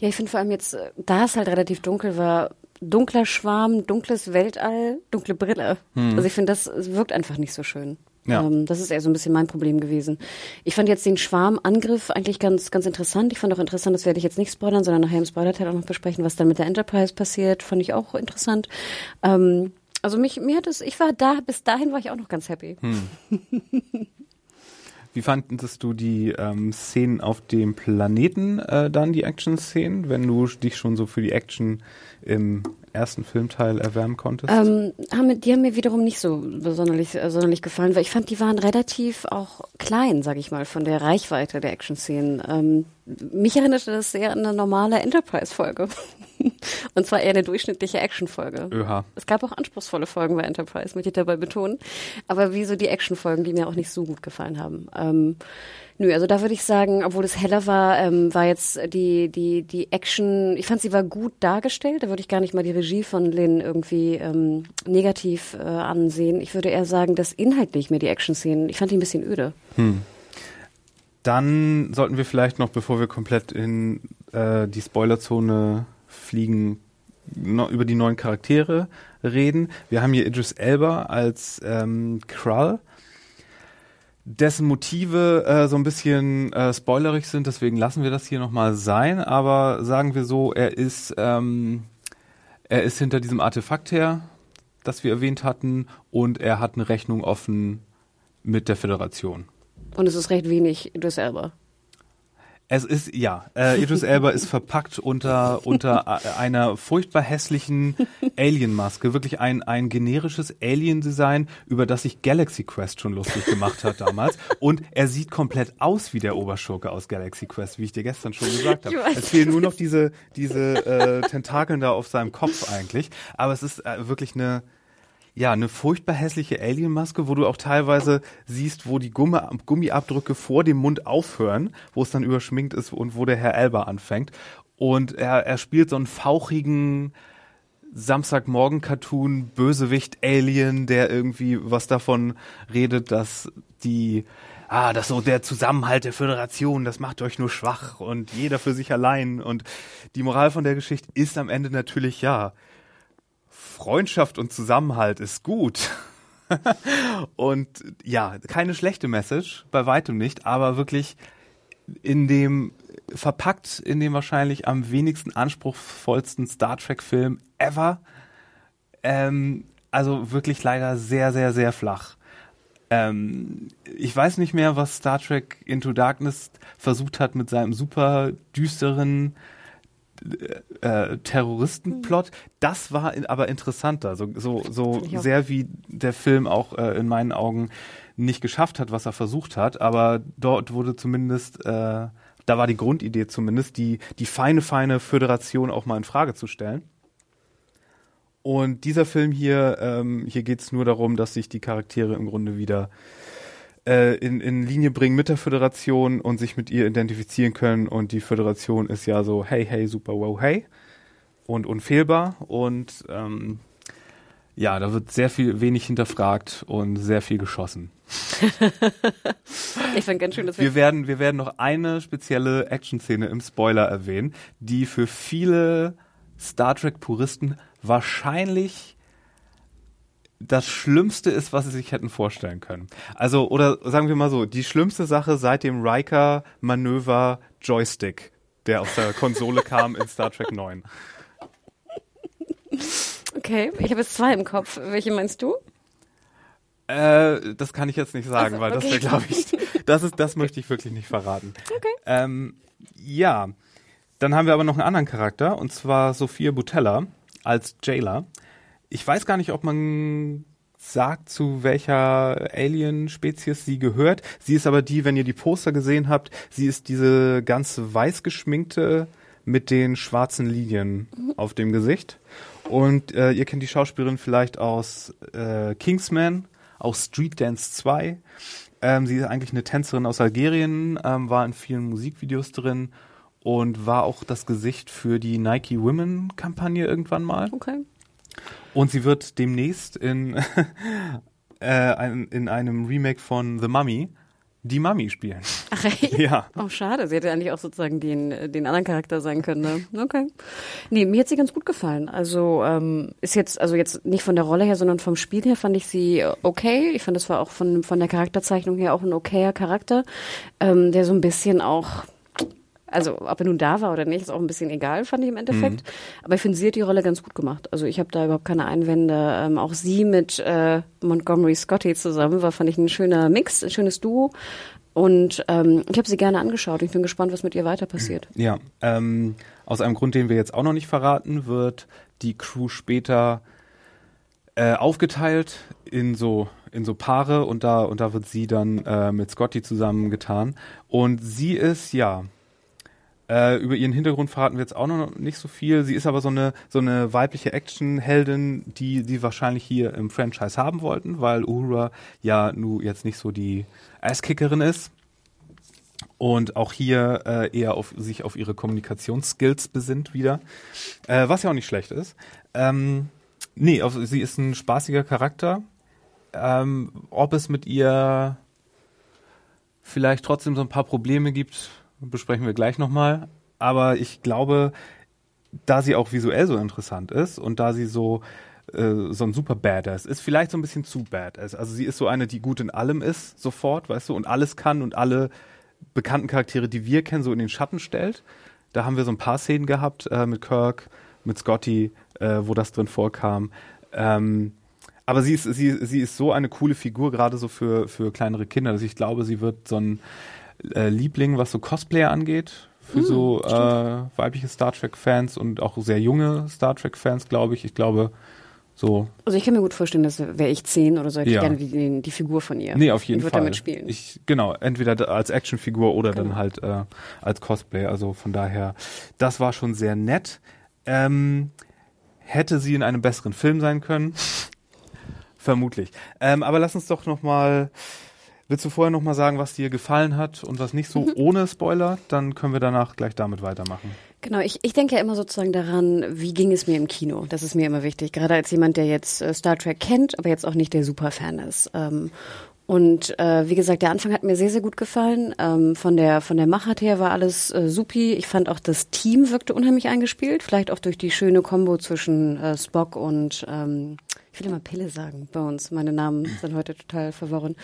Ja, ich finde vor allem jetzt, äh, da es halt relativ dunkel war, dunkler Schwarm, dunkles Weltall, dunkle Brille. Hm. Also ich finde, das wirkt einfach nicht so schön. Ja. Ähm, das ist eher so ein bisschen mein Problem gewesen. Ich fand jetzt den Schwarmangriff eigentlich ganz, ganz interessant. Ich fand auch interessant, das werde ich jetzt nicht spoilern, sondern nachher im Spoiler-Teil auch noch besprechen, was dann mit der Enterprise passiert. Fand ich auch interessant. Ähm, also mich, mir hat es, ich war da, bis dahin war ich auch noch ganz happy. Hm. Wie fandest du die ähm, Szenen auf dem Planeten äh, dann, die Action-Szenen, wenn du dich schon so für die Action im ersten Filmteil erwärmen konntest? Ähm, haben, die haben mir wiederum nicht so sonderlich, äh, sonderlich gefallen, weil ich fand, die waren relativ auch klein, sag ich mal, von der Reichweite der Action-Szenen. Ähm, mich erinnerte das sehr an eine normale Enterprise-Folge. Und zwar eher eine durchschnittliche Action-Folge. Es gab auch anspruchsvolle Folgen bei Enterprise, möchte ich dabei betonen. Aber wie so die Action-Folgen, die mir auch nicht so gut gefallen haben. Ähm, nö, also da würde ich sagen, obwohl es heller war, ähm, war jetzt die, die, die Action, ich fand sie war gut dargestellt. Da würde ich gar nicht mal die Regie von Lynn irgendwie ähm, negativ äh, ansehen. Ich würde eher sagen, dass inhaltlich mir die Action-Szenen, ich fand die ein bisschen öde. Hm. Dann sollten wir vielleicht noch, bevor wir komplett in äh, die Spoilerzone fliegen, noch über die neuen Charaktere reden. Wir haben hier Idris Elba als ähm, Krull. dessen Motive äh, so ein bisschen äh, spoilerig sind, deswegen lassen wir das hier nochmal sein, aber sagen wir so, er ist, ähm, er ist hinter diesem Artefakt her, das wir erwähnt hatten, und er hat eine Rechnung offen mit der Föderation. Und es ist recht wenig Idris Elba. Es ist, ja, äh, Idris Elba ist verpackt unter, unter einer furchtbar hässlichen Alien-Maske. Wirklich ein, ein generisches Alien-Design, über das sich Galaxy Quest schon lustig gemacht hat damals. Und er sieht komplett aus wie der Oberschurke aus Galaxy Quest, wie ich dir gestern schon gesagt habe. Es fehlen nur noch diese, diese äh, Tentakeln da auf seinem Kopf eigentlich. Aber es ist äh, wirklich eine, ja, eine furchtbar hässliche Alien-Maske, wo du auch teilweise siehst, wo die Gummi Gummiabdrücke vor dem Mund aufhören, wo es dann überschminkt ist und wo der Herr Elba anfängt. Und er, er spielt so einen fauchigen Samstagmorgen-Cartoon, Bösewicht, Alien, der irgendwie was davon redet, dass die ah, das so der Zusammenhalt der Föderation, das macht euch nur schwach und jeder für sich allein. Und die Moral von der Geschichte ist am Ende natürlich ja, Freundschaft und Zusammenhalt ist gut. und ja, keine schlechte Message, bei weitem nicht, aber wirklich in dem verpackt in dem wahrscheinlich am wenigsten anspruchsvollsten Star Trek Film ever. Ähm, also wirklich leider sehr, sehr, sehr flach. Ähm, ich weiß nicht mehr, was Star Trek Into Darkness versucht hat mit seinem super düsteren äh, Terroristenplot. Das war in, aber interessanter, so, so, so sehr wie der Film auch äh, in meinen Augen nicht geschafft hat, was er versucht hat, aber dort wurde zumindest, äh, da war die Grundidee zumindest, die, die feine, feine Föderation auch mal in Frage zu stellen. Und dieser Film hier, ähm, hier geht es nur darum, dass sich die Charaktere im Grunde wieder äh, in, in Linie bringen mit der Föderation und sich mit ihr identifizieren können. Und die Föderation ist ja so, hey, hey, super, wow, hey. Und unfehlbar. Und ähm, ja, da wird sehr viel wenig hinterfragt und sehr viel geschossen. ich fand ganz schön, dass wir, wir werden wir werden noch eine spezielle Action-Szene im Spoiler erwähnen, die für viele Star Trek Puristen wahrscheinlich das Schlimmste ist, was sie sich hätten vorstellen können. Also, oder sagen wir mal so, die schlimmste Sache seit dem Riker-Manöver Joystick, der aus der Konsole kam in Star Trek 9. Okay, ich habe jetzt zwei im Kopf. Welche meinst du? Äh, das kann ich jetzt nicht sagen, also, weil okay. das wäre, glaube ich, das ist, das möchte ich wirklich nicht verraten. Okay. Ähm, ja, dann haben wir aber noch einen anderen Charakter, und zwar Sophia Butella als Jailer ich weiß gar nicht, ob man sagt, zu welcher Alien-Spezies sie gehört. Sie ist aber die, wenn ihr die Poster gesehen habt, sie ist diese ganz weiß geschminkte mit den schwarzen Linien mhm. auf dem Gesicht. Und äh, ihr kennt die Schauspielerin vielleicht aus äh, Kingsman, aus Street Dance 2. Ähm, sie ist eigentlich eine Tänzerin aus Algerien, ähm, war in vielen Musikvideos drin und war auch das Gesicht für die Nike Women Kampagne irgendwann mal. Okay. Und sie wird demnächst in, äh, in einem Remake von The Mummy die Mummy spielen. Ach ey? Ja. Oh, schade. Sie hätte eigentlich auch sozusagen den, den anderen Charakter sein können. Ne? Okay. Nee, mir hat sie ganz gut gefallen. Also ähm, ist jetzt, also jetzt nicht von der Rolle her, sondern vom Spiel her fand ich sie okay. Ich fand, das war auch von, von der Charakterzeichnung her auch ein okayer Charakter, ähm, der so ein bisschen auch also ob er nun da war oder nicht, ist auch ein bisschen egal, fand ich im Endeffekt. Mhm. Aber ich finde, sie hat die Rolle ganz gut gemacht. Also ich habe da überhaupt keine Einwände. Ähm, auch sie mit äh, Montgomery Scotty zusammen war, fand ich ein schöner Mix, ein schönes Duo. Und ähm, ich habe sie gerne angeschaut. Ich bin gespannt, was mit ihr weiter passiert. Ja, ähm, aus einem Grund, den wir jetzt auch noch nicht verraten, wird die Crew später äh, aufgeteilt in so in so Paare und da und da wird sie dann äh, mit Scotty zusammengetan und sie ist ja äh, über ihren Hintergrund verraten wir jetzt auch noch nicht so viel. Sie ist aber so eine, so eine weibliche Actionheldin, die die wahrscheinlich hier im Franchise haben wollten, weil Uhura ja nun jetzt nicht so die Asskickerin ist und auch hier äh, eher auf sich auf ihre Kommunikationsskills besinnt wieder, äh, was ja auch nicht schlecht ist. Ähm, nee, also sie ist ein spaßiger Charakter. Ähm, ob es mit ihr vielleicht trotzdem so ein paar Probleme gibt, besprechen wir gleich nochmal. Aber ich glaube, da sie auch visuell so interessant ist und da sie so äh, so ein super Badass ist. Vielleicht so ein bisschen zu Badass. Also sie ist so eine, die gut in allem ist, sofort, weißt du, und alles kann und alle bekannten Charaktere, die wir kennen, so in den Schatten stellt. Da haben wir so ein paar Szenen gehabt äh, mit Kirk, mit Scotty, äh, wo das drin vorkam. Ähm, aber sie ist, sie, sie ist so eine coole Figur, gerade so für, für kleinere Kinder, dass ich glaube, sie wird so ein äh, Liebling, was so Cosplayer angeht, für mm, so äh, weibliche Star Trek-Fans und auch sehr junge Star Trek-Fans, glaube ich. Ich glaube, so. Also ich kann mir gut vorstellen, dass wäre ich zehn oder so, hätte ja. ich gerne die, die, Figur von ihr. Nee, auf jeden ich Fall. damit spielen. Ich, genau, entweder als Actionfigur oder genau. dann halt äh, als Cosplay. Also von daher, das war schon sehr nett. Ähm, hätte sie in einem besseren Film sein können? Vermutlich. Ähm, aber lass uns doch noch mal Willst du vorher noch mal sagen, was dir gefallen hat und was nicht so mhm. ohne Spoiler? Dann können wir danach gleich damit weitermachen. Genau, ich, ich denke ja immer sozusagen daran, wie ging es mir im Kino? Das ist mir immer wichtig, gerade als jemand, der jetzt äh, Star Trek kennt, aber jetzt auch nicht der Superfan ist. Und äh, wie gesagt, der Anfang hat mir sehr, sehr gut gefallen. Ähm, von der von der Machart her war alles äh, supi. Ich fand auch das Team wirkte unheimlich eingespielt, vielleicht auch durch die schöne Kombo zwischen äh, Spock und ähm, ich will immer Pille sagen bei uns. Meine Namen sind heute total verworren.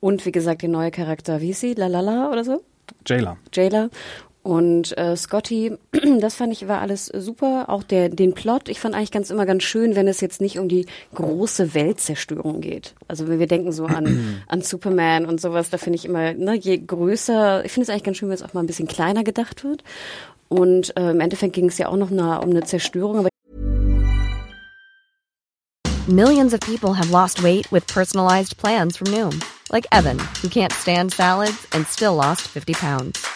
Und wie gesagt, der neue Charakter, wie ist sie? Lalala oder so? Jayla. Jayla. Und äh, Scotty, das fand ich war alles super. Auch der den Plot, ich fand eigentlich ganz immer ganz schön, wenn es jetzt nicht um die große Weltzerstörung geht. Also wenn wir denken so an an Superman und sowas, da finde ich immer, ne, je größer, ich finde es eigentlich ganz schön, wenn es auch mal ein bisschen kleiner gedacht wird. Und äh, im Endeffekt ging es ja auch noch eine, um eine Zerstörung. Aber Millions of people have lost weight with personalized plans from Noom, like Evan, who can't stand salads and still lost 50 pounds.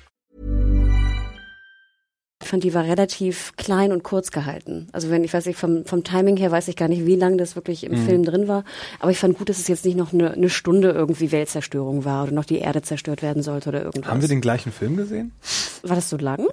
Fand, die war relativ klein und kurz gehalten. Also wenn ich weiß nicht, vom, vom Timing her weiß ich gar nicht, wie lange das wirklich im mhm. Film drin war. Aber ich fand gut, dass es jetzt nicht noch eine, eine Stunde irgendwie Weltzerstörung war oder noch die Erde zerstört werden sollte oder irgendwas. Haben wir den gleichen Film gesehen? War das so lang?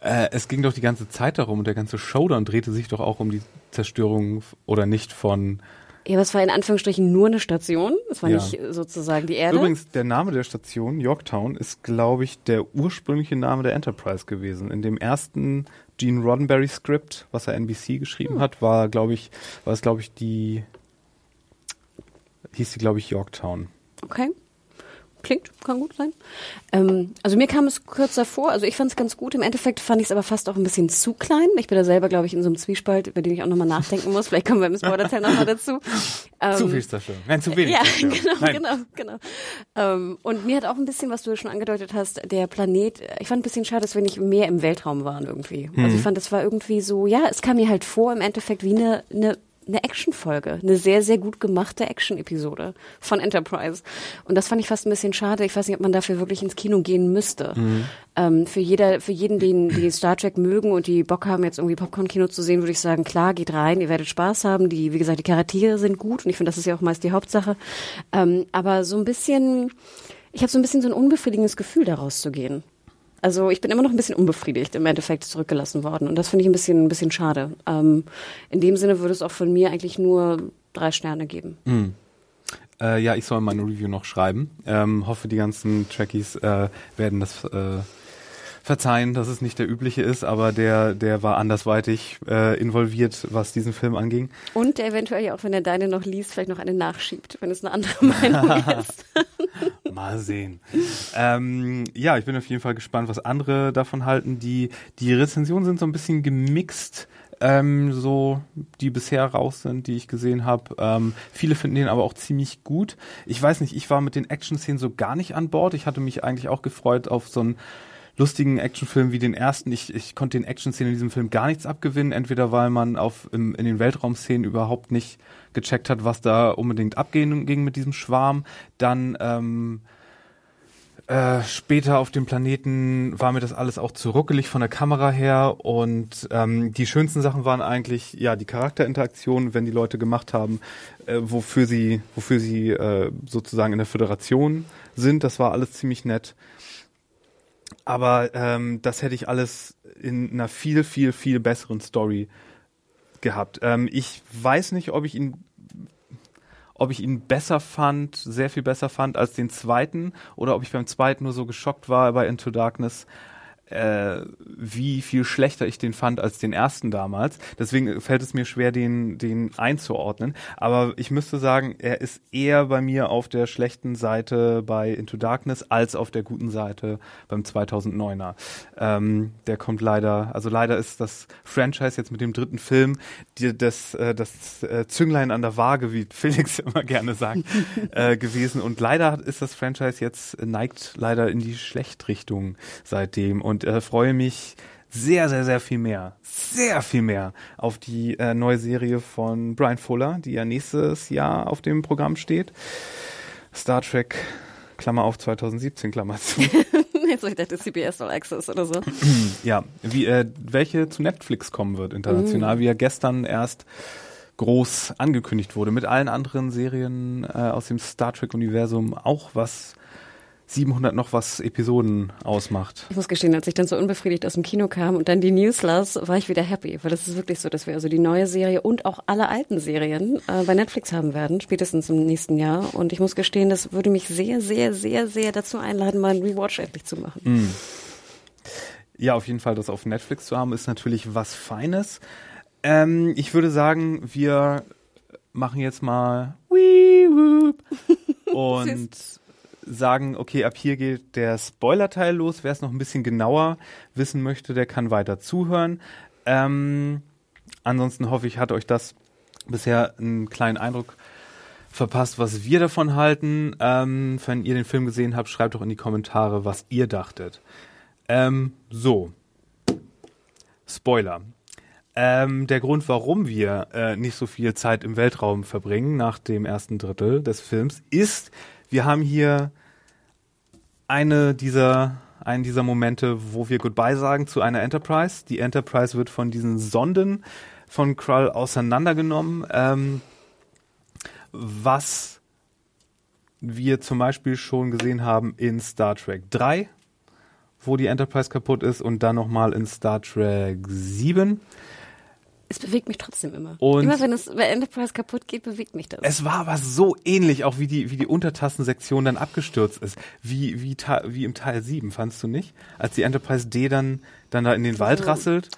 Äh, es ging doch die ganze Zeit darum und der ganze Showdown drehte sich doch auch um die Zerstörung oder nicht von ja, aber es war in Anführungsstrichen nur eine Station. Es war ja. nicht sozusagen die Erde. Übrigens, der Name der Station, Yorktown, ist, glaube ich, der ursprüngliche Name der Enterprise gewesen. In dem ersten Gene Roddenberry Skript, was er NBC geschrieben hm. hat, war, glaube ich, war es, glaube ich, die, hieß sie, glaube ich, Yorktown. Okay. Klingt, kann gut sein. Ähm, also mir kam es kürzer vor, also ich fand es ganz gut. Im Endeffekt fand ich es aber fast auch ein bisschen zu klein. Ich bin da selber, glaube ich, in so einem Zwiespalt, über den ich auch nochmal nachdenken muss. Vielleicht kommen wir im Spoiler-Teil nochmal dazu. Ähm, zu viel ist das schon. Nein, zu wenig. Ja, genau, Nein. genau, genau. Ähm, und mir hat auch ein bisschen, was du schon angedeutet hast, der Planet, ich fand ein bisschen schade, dass wir nicht mehr im Weltraum waren irgendwie. Mhm. Also ich fand, das war irgendwie so, ja, es kam mir halt vor im Endeffekt wie eine, eine eine Actionfolge, eine sehr, sehr gut gemachte Action-Episode von Enterprise. Und das fand ich fast ein bisschen schade. Ich weiß nicht, ob man dafür wirklich ins Kino gehen müsste. Mhm. Ähm, für jeder, für jeden, den die Star Trek mögen und die Bock haben, jetzt irgendwie Popcorn-Kino zu sehen, würde ich sagen, klar, geht rein, ihr werdet Spaß haben. Die, wie gesagt, die Charaktere sind gut und ich finde, das ist ja auch meist die Hauptsache. Ähm, aber so ein bisschen, ich habe so ein bisschen so ein unbefriedigendes Gefühl, daraus zu gehen. Also ich bin immer noch ein bisschen unbefriedigt im Endeffekt zurückgelassen worden. Und das finde ich ein bisschen, ein bisschen schade. Ähm, in dem Sinne würde es auch von mir eigentlich nur drei Sterne geben. Mhm. Äh, ja, ich soll meine Review noch schreiben. Ähm, hoffe, die ganzen Trekkies äh, werden das äh, verzeihen, dass es nicht der übliche ist, aber der, der war andersweitig äh, involviert, was diesen Film anging. Und der eventuell ja auch, wenn er deine noch liest, vielleicht noch eine nachschiebt, wenn es eine andere Meinung ist. Mal sehen. ähm, ja, ich bin auf jeden Fall gespannt, was andere davon halten. Die, die Rezensionen sind so ein bisschen gemixt. Ähm, so die bisher raus sind, die ich gesehen habe. Ähm, viele finden den aber auch ziemlich gut. Ich weiß nicht, ich war mit den Action-Szenen so gar nicht an Bord. Ich hatte mich eigentlich auch gefreut auf so ein lustigen Actionfilm wie den ersten. Ich, ich konnte den Action-Szenen in diesem Film gar nichts abgewinnen, entweder weil man auf im, in den Weltraumszenen überhaupt nicht gecheckt hat, was da unbedingt abgehen ging mit diesem Schwarm. Dann ähm, äh, später auf dem Planeten war mir das alles auch zu ruckelig von der Kamera her und ähm, die schönsten Sachen waren eigentlich ja die Charakterinteraktion, wenn die Leute gemacht haben, äh, wofür sie wofür sie äh, sozusagen in der Föderation sind. Das war alles ziemlich nett. aber ähm, das hätte ich alles in einer viel, viel, viel besseren Story gehabt. Ähm, ich weiß nicht, ob ich ihn ob ich ihn besser fand, sehr viel besser fand als den zweiten oder ob ich beim zweiten nur so geschockt war bei Into Darkness, äh, wie viel schlechter ich den fand als den ersten damals. Deswegen fällt es mir schwer, den, den einzuordnen. Aber ich müsste sagen, er ist eher bei mir auf der schlechten Seite bei Into Darkness als auf der guten Seite beim 2009er. Ähm, der kommt leider, also leider ist das Franchise jetzt mit dem dritten Film die, das, äh, das äh, Zünglein an der Waage, wie Felix immer gerne sagt, äh, gewesen. Und leider ist das Franchise jetzt neigt leider in die Schlechtrichtung seitdem. Und und äh, freue mich sehr, sehr, sehr viel mehr, sehr viel mehr auf die äh, neue Serie von Brian Fuller, die ja nächstes Jahr auf dem Programm steht. Star Trek, Klammer auf 2017, Klammer zu. Jetzt ich dachte CBS All Access oder so. ja, wie, äh, welche zu Netflix kommen wird international, mm. wie ja gestern erst groß angekündigt wurde, mit allen anderen Serien äh, aus dem Star Trek-Universum auch was 700 noch was Episoden ausmacht. Ich muss gestehen, als ich dann so unbefriedigt aus dem Kino kam und dann die News las, war ich wieder happy, weil das ist wirklich so, dass wir also die neue Serie und auch alle alten Serien äh, bei Netflix haben werden, spätestens im nächsten Jahr. Und ich muss gestehen, das würde mich sehr, sehr, sehr, sehr dazu einladen, mal einen Rewatch endlich zu machen. Mm. Ja, auf jeden Fall, das auf Netflix zu haben, ist natürlich was Feines. Ähm, ich würde sagen, wir machen jetzt mal und sagen, okay, ab hier geht der Spoiler-Teil los. Wer es noch ein bisschen genauer wissen möchte, der kann weiter zuhören. Ähm, ansonsten hoffe ich, hat euch das bisher einen kleinen Eindruck verpasst, was wir davon halten. Ähm, wenn ihr den Film gesehen habt, schreibt doch in die Kommentare, was ihr dachtet. Ähm, so. Spoiler. Ähm, der Grund, warum wir äh, nicht so viel Zeit im Weltraum verbringen nach dem ersten Drittel des Films, ist, wir haben hier eine dieser einen dieser Momente, wo wir Goodbye sagen zu einer Enterprise. Die Enterprise wird von diesen Sonden von Krull auseinandergenommen, ähm, was wir zum Beispiel schon gesehen haben in Star Trek 3, wo die Enterprise kaputt ist, und dann nochmal in Star Trek 7 es bewegt mich trotzdem immer. Und immer wenn es bei Enterprise kaputt geht, bewegt mich das. Es war aber so ähnlich, auch wie die, wie die Untertassensektion dann abgestürzt ist. Wie, wie, wie im Teil 7, fandst du nicht? Als die Enterprise D dann, dann da in den Wald rasselt.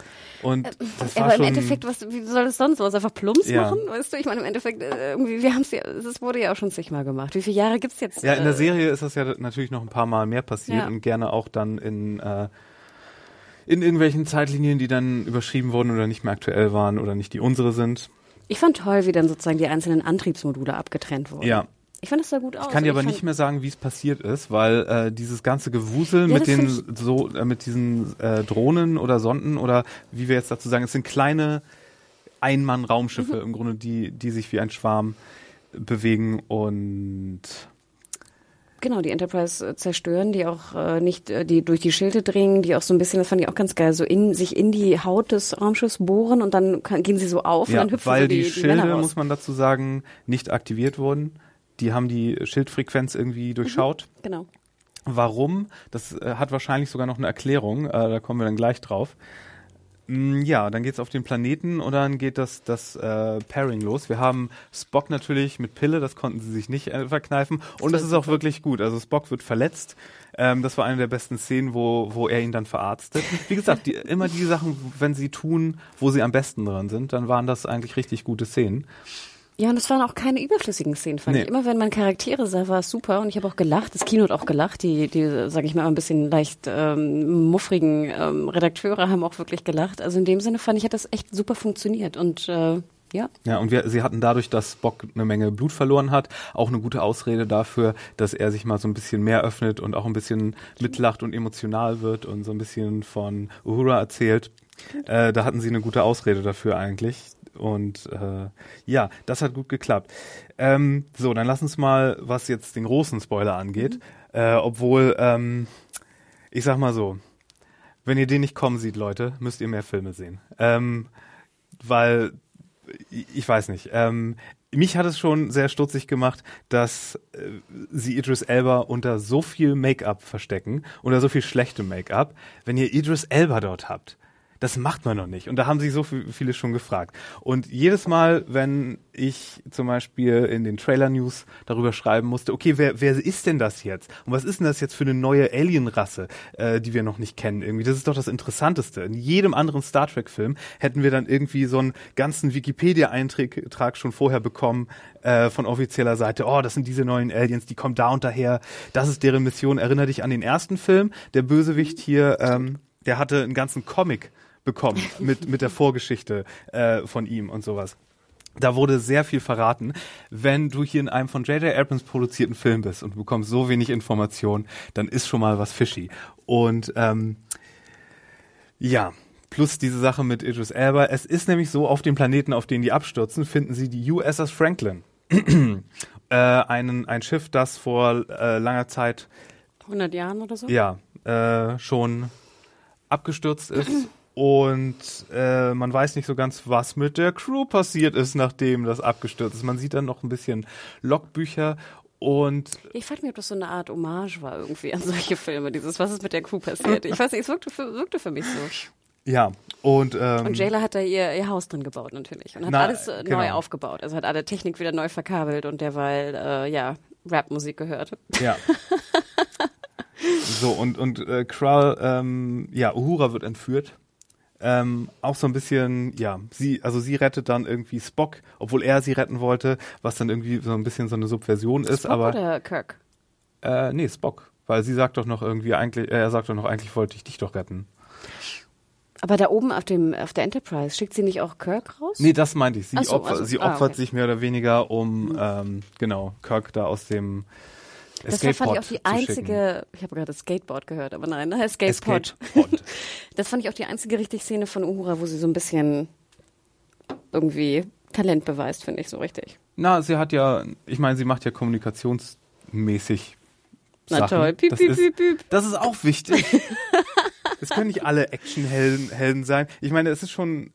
Und äh, das war aber im Endeffekt, was, wie soll es sonst was? Einfach Plumps ja. machen? Weißt du, ich meine, im Endeffekt, äh, irgendwie, wir haben es ja, das wurde ja auch schon zigmal gemacht. Wie viele Jahre gibt's jetzt? Ja, in der äh, Serie ist das ja natürlich noch ein paar Mal mehr passiert ja. und gerne auch dann in, äh, in irgendwelchen Zeitlinien, die dann überschrieben wurden oder nicht mehr aktuell waren oder nicht die unsere sind. Ich fand toll, wie dann sozusagen die einzelnen Antriebsmodule abgetrennt wurden. Ja. Ich fand das sah gut aus. Ich kann dir aber nicht mehr sagen, wie es passiert ist, weil äh, dieses ganze Gewusel ja, mit den so äh, mit diesen äh, Drohnen oder Sonden oder wie wir jetzt dazu sagen, es sind kleine Einmann-Raumschiffe mhm. im Grunde, die die sich wie ein Schwarm bewegen und Genau, die Enterprise äh, zerstören, die auch äh, nicht, äh, die durch die Schilde dringen, die auch so ein bisschen, das fand ich auch ganz geil, so in sich in die Haut des Raumschiffs bohren und dann kann, gehen sie so auf ja, und dann hüpfen weil so die, die, Schilde, die muss man dazu sagen, nicht aktiviert wurden. Die haben die Schildfrequenz irgendwie durchschaut. Mhm, genau. Warum? Das äh, hat wahrscheinlich sogar noch eine Erklärung, äh, da kommen wir dann gleich drauf. Mm, ja, dann geht's auf den Planeten und dann geht das, das äh, Pairing los. Wir haben Spock natürlich mit Pille, das konnten sie sich nicht äh, verkneifen. Und das ist auch wirklich gut. Also Spock wird verletzt. Ähm, das war eine der besten Szenen, wo, wo er ihn dann verarztet. Wie gesagt, die, immer die Sachen, wenn sie tun, wo sie am besten dran sind, dann waren das eigentlich richtig gute Szenen. Ja, und es waren auch keine überflüssigen Szenen, fand nee. ich. Immer wenn man Charaktere sah, war es super und ich habe auch gelacht. Das Kino hat auch gelacht. Die, die sage ich mal, ein bisschen leicht ähm, muffrigen ähm, Redakteure haben auch wirklich gelacht. Also in dem Sinne fand ich, hat das echt super funktioniert und äh, ja. Ja, und wir, sie hatten dadurch, dass Spock eine Menge Blut verloren hat, auch eine gute Ausrede dafür, dass er sich mal so ein bisschen mehr öffnet und auch ein bisschen mitlacht und emotional wird und so ein bisschen von Uhura erzählt. Äh, da hatten sie eine gute Ausrede dafür eigentlich. Und äh, ja, das hat gut geklappt. Ähm, so, dann lass uns mal, was jetzt den großen Spoiler angeht, mhm. äh, obwohl, ähm, ich sag mal so, wenn ihr den nicht kommen sieht, Leute, müsst ihr mehr Filme sehen. Ähm, weil ich weiß nicht. Ähm, mich hat es schon sehr stutzig gemacht, dass äh, sie Idris Elba unter so viel Make-up verstecken, unter so viel schlechtem Make-up. Wenn ihr Idris Elba dort habt, das macht man noch nicht. Und da haben sich so viele schon gefragt. Und jedes Mal, wenn ich zum Beispiel in den Trailer-News darüber schreiben musste, okay, wer, wer ist denn das jetzt? Und was ist denn das jetzt für eine neue Alien-Rasse, äh, die wir noch nicht kennen? Irgendwie, das ist doch das Interessanteste. In jedem anderen Star Trek-Film hätten wir dann irgendwie so einen ganzen Wikipedia-Eintrag schon vorher bekommen äh, von offizieller Seite. Oh, das sind diese neuen Aliens, die kommen da und daher. Das ist deren Mission. Erinner dich an den ersten Film. Der Bösewicht hier, ähm, der hatte einen ganzen Comic bekommen mit, mit der Vorgeschichte äh, von ihm und sowas. Da wurde sehr viel verraten. Wenn du hier in einem von J.J. Abrams produzierten Film bist und du bekommst so wenig Information, dann ist schon mal was fishy. Und ähm, ja, plus diese Sache mit Idris Elba. Es ist nämlich so, auf den Planeten, auf denen die abstürzen, finden sie die USS Franklin. äh, einen, ein Schiff, das vor äh, langer Zeit 100 Jahren oder so? Ja, äh, schon abgestürzt ist und äh, man weiß nicht so ganz, was mit der Crew passiert ist, nachdem das abgestürzt ist. Man sieht dann noch ein bisschen Logbücher und ich frage mich, ob das so eine Art Hommage war irgendwie an solche Filme, dieses Was ist mit der Crew passiert. Ich weiß nicht, es wirkte für, wirkte für mich so. Ja, und ähm, Und Jayla hat da ihr, ihr Haus drin gebaut natürlich und hat Na, alles äh, genau. neu aufgebaut. Also hat alle Technik wieder neu verkabelt und derweil äh, ja Rapmusik gehört. ja. so und und äh, Krull, ähm, ja, Uhura wird entführt ähm, auch so ein bisschen, ja, sie, also sie rettet dann irgendwie Spock, obwohl er sie retten wollte, was dann irgendwie so ein bisschen so eine Subversion ist, Spock aber. Oder Kirk? Äh, nee, Spock. Weil sie sagt doch noch irgendwie eigentlich, äh, er sagt doch noch, eigentlich wollte ich dich doch retten. Aber da oben auf dem auf der Enterprise schickt sie nicht auch Kirk raus? Nee, das meinte ich. Sie, so, opfer, also- sie ah, opfert okay. sich mehr oder weniger, um ähm, genau Kirk da aus dem das war, fand ich auch die einzige, ich habe gerade Skateboard gehört, aber nein, ne? Escape-Pod. Escape-Pod. Das fand ich auch die einzige richtige Szene von Uhura, wo sie so ein bisschen irgendwie Talent beweist, finde ich so richtig. Na, sie hat ja, ich meine, sie macht ja kommunikationsmäßig Na Sachen. toll, piep, das, piep, ist, piep, piep. das ist auch wichtig. Es können nicht alle Actionhelden Helden sein. Ich meine, es ist schon.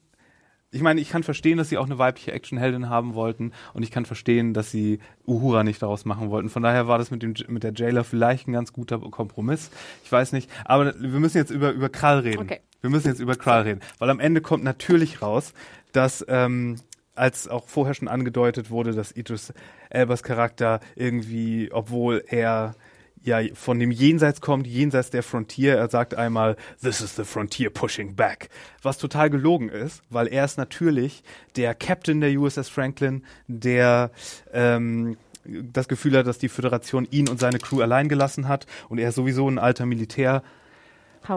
Ich meine, ich kann verstehen, dass sie auch eine weibliche Actionheldin haben wollten und ich kann verstehen, dass sie Uhura nicht daraus machen wollten. Von daher war das mit dem mit der Jailer vielleicht ein ganz guter Kompromiss. Ich weiß nicht, aber wir müssen jetzt über über Krall reden. Okay. Wir müssen jetzt über Krall reden, weil am Ende kommt natürlich raus, dass ähm, als auch vorher schon angedeutet wurde, dass Idris Elbers Charakter irgendwie, obwohl er ja von dem Jenseits kommt, jenseits der Frontier. Er sagt einmal, this is the frontier pushing back. Was total gelogen ist, weil er ist natürlich der Captain der USS Franklin, der ähm, das Gefühl hat, dass die Föderation ihn und seine Crew allein gelassen hat und er ist sowieso ein alter Militär.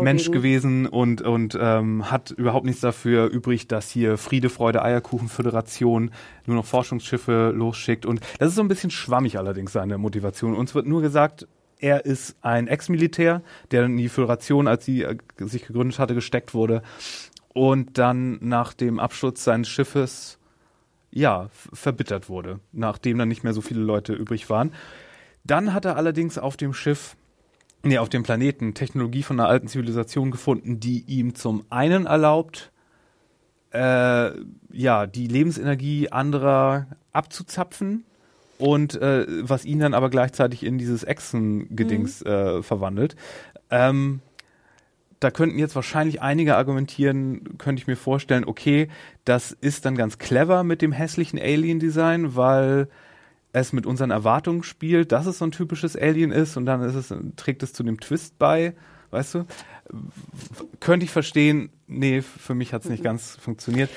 Mensch gewesen und, und ähm, hat überhaupt nichts dafür übrig, dass hier Friede, Freude, Eierkuchen Föderation nur noch Forschungsschiffe losschickt. Und das ist so ein bisschen schwammig allerdings seine Motivation. Uns wird nur gesagt, er ist ein Ex-Militär, der in die Föderation, als sie äh, sich gegründet hatte, gesteckt wurde und dann nach dem Absturz seines Schiffes ja, verbittert wurde, nachdem dann nicht mehr so viele Leute übrig waren. Dann hat er allerdings auf dem Schiff, nee, auf dem Planeten Technologie von einer alten Zivilisation gefunden, die ihm zum einen erlaubt, äh, ja, die Lebensenergie anderer abzuzapfen und äh, was ihn dann aber gleichzeitig in dieses Echsen-Gedings äh, verwandelt. Ähm, da könnten jetzt wahrscheinlich einige argumentieren, könnte ich mir vorstellen, okay, das ist dann ganz clever mit dem hässlichen Alien-Design, weil es mit unseren Erwartungen spielt, dass es so ein typisches Alien ist und dann ist es, trägt es zu dem Twist bei, weißt du? Könnte ich verstehen, nee, für mich hat es nicht ganz funktioniert.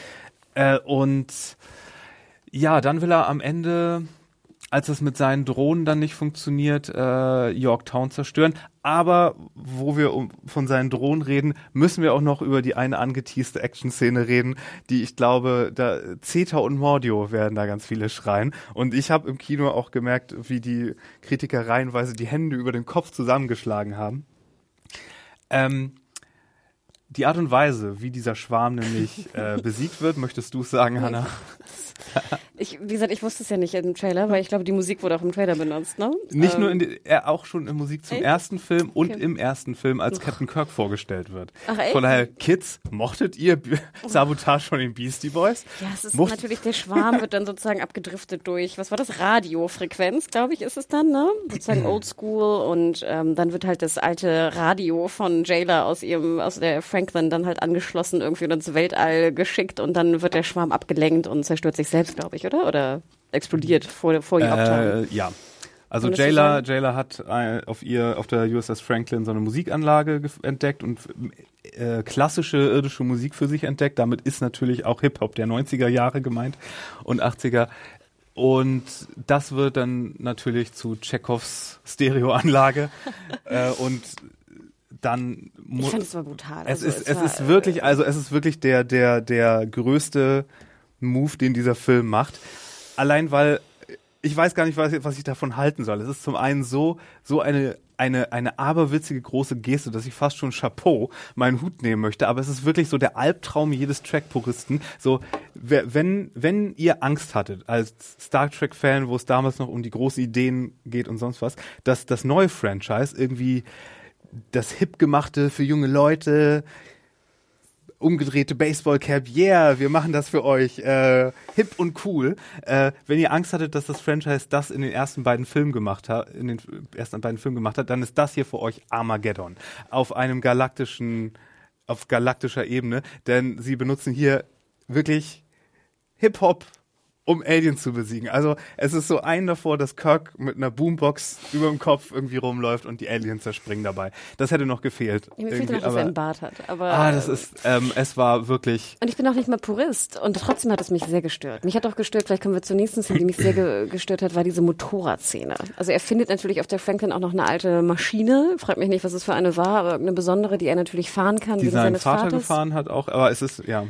Äh, und ja, dann will er am Ende, als es mit seinen Drohnen dann nicht funktioniert, äh, Yorktown zerstören. Aber wo wir um, von seinen Drohnen reden, müssen wir auch noch über die eine angeteaste Action-Szene reden, die ich glaube, da Zeta und Mordio werden da ganz viele schreien. Und ich habe im Kino auch gemerkt, wie die Kritiker reihenweise die Hände über den Kopf zusammengeschlagen haben. Ähm, die Art und Weise, wie dieser Schwarm nämlich äh, besiegt wird, möchtest du es sagen, Hannah? Ich, wie gesagt, ich wusste es ja nicht im Trailer, weil ich glaube, die Musik wurde auch im Trailer benutzt, ne? Nicht Ähm, nur in die, er auch schon in Musik zum Echt? ersten Film und Okay. im ersten Film, als Captain Kirk vorgestellt wird. Ach, echt? Von daher, Kids, mochtet ihr B Sabotage von den Beastie Boys? Ja, es ist Mocht- natürlich, der Schwarm wird dann sozusagen abgedriftet durch, was war das, Radiofrequenz, glaube ich, ist es dann, ne? Sozusagen Oldschool und ähm, dann wird halt das alte Radio von Jayla aus ihrem, aus der Franklin dann halt angeschlossen, irgendwie und ins Weltall geschickt und dann wird der Schwarm abgelenkt und zerstört sich selbst, glaube ich, oder? Oder explodiert vor, vor ihr Äh, ja. Also Jayla? Jayla hat äh, auf ihr auf der USS Franklin so eine Musikanlage entdeckt und äh, klassische irdische Musik für sich entdeckt. Damit ist natürlich auch Hip-Hop der 90er Jahre gemeint und 80er. Und das wird dann natürlich zu Tschechows Stereoanlage äh, und dann Ich mu- fand es war brutal. es Also, ist, es war, ist wirklich, also es ist wirklich der, der, der größte Move, den dieser Film macht. Allein weil ich weiß gar nicht, was, was ich davon halten soll. Es ist zum einen so, so eine, eine, eine aberwitzige große Geste, dass ich fast schon Chapeau meinen Hut nehmen möchte. Aber es ist wirklich so der Albtraum jedes Track-Puristen. So, wenn, wenn ihr Angst hattet als Star Trek-Fan, wo es damals noch um die großen Ideen geht und sonst was, dass das neue Franchise irgendwie das hip gemachte für junge Leute, umgedrehte Baseball-Cap, yeah, wir machen das für euch, äh, hip und cool. Äh, wenn ihr Angst hattet, dass das Franchise das in den ersten beiden Filmen gemacht hat, in den ersten beiden Filmen gemacht hat, dann ist das hier für euch Armageddon. Auf einem galaktischen, auf galaktischer Ebene, denn sie benutzen hier wirklich Hip-Hop, um Aliens zu besiegen. Also es ist so ein davor, dass Kirk mit einer Boombox über dem Kopf irgendwie rumläuft und die Aliens zerspringen dabei. Das hätte noch gefehlt. Mir fehlt noch, dass er einen Bart hat. Aber, Ah, das ist, ähm, es war wirklich. Und ich bin auch nicht mal Purist. Und trotzdem hat es mich sehr gestört. Mich hat auch gestört, vielleicht kommen wir zur nächsten Szene, die mich sehr ge gestört hat, war diese Motorradszene. Also er findet natürlich auf der Franklin auch noch eine alte Maschine. Fragt mich nicht, was es für eine war, aber eine besondere, die er natürlich fahren kann. Die wegen sein seines Vater Vaters. gefahren hat auch, aber es ist, ja.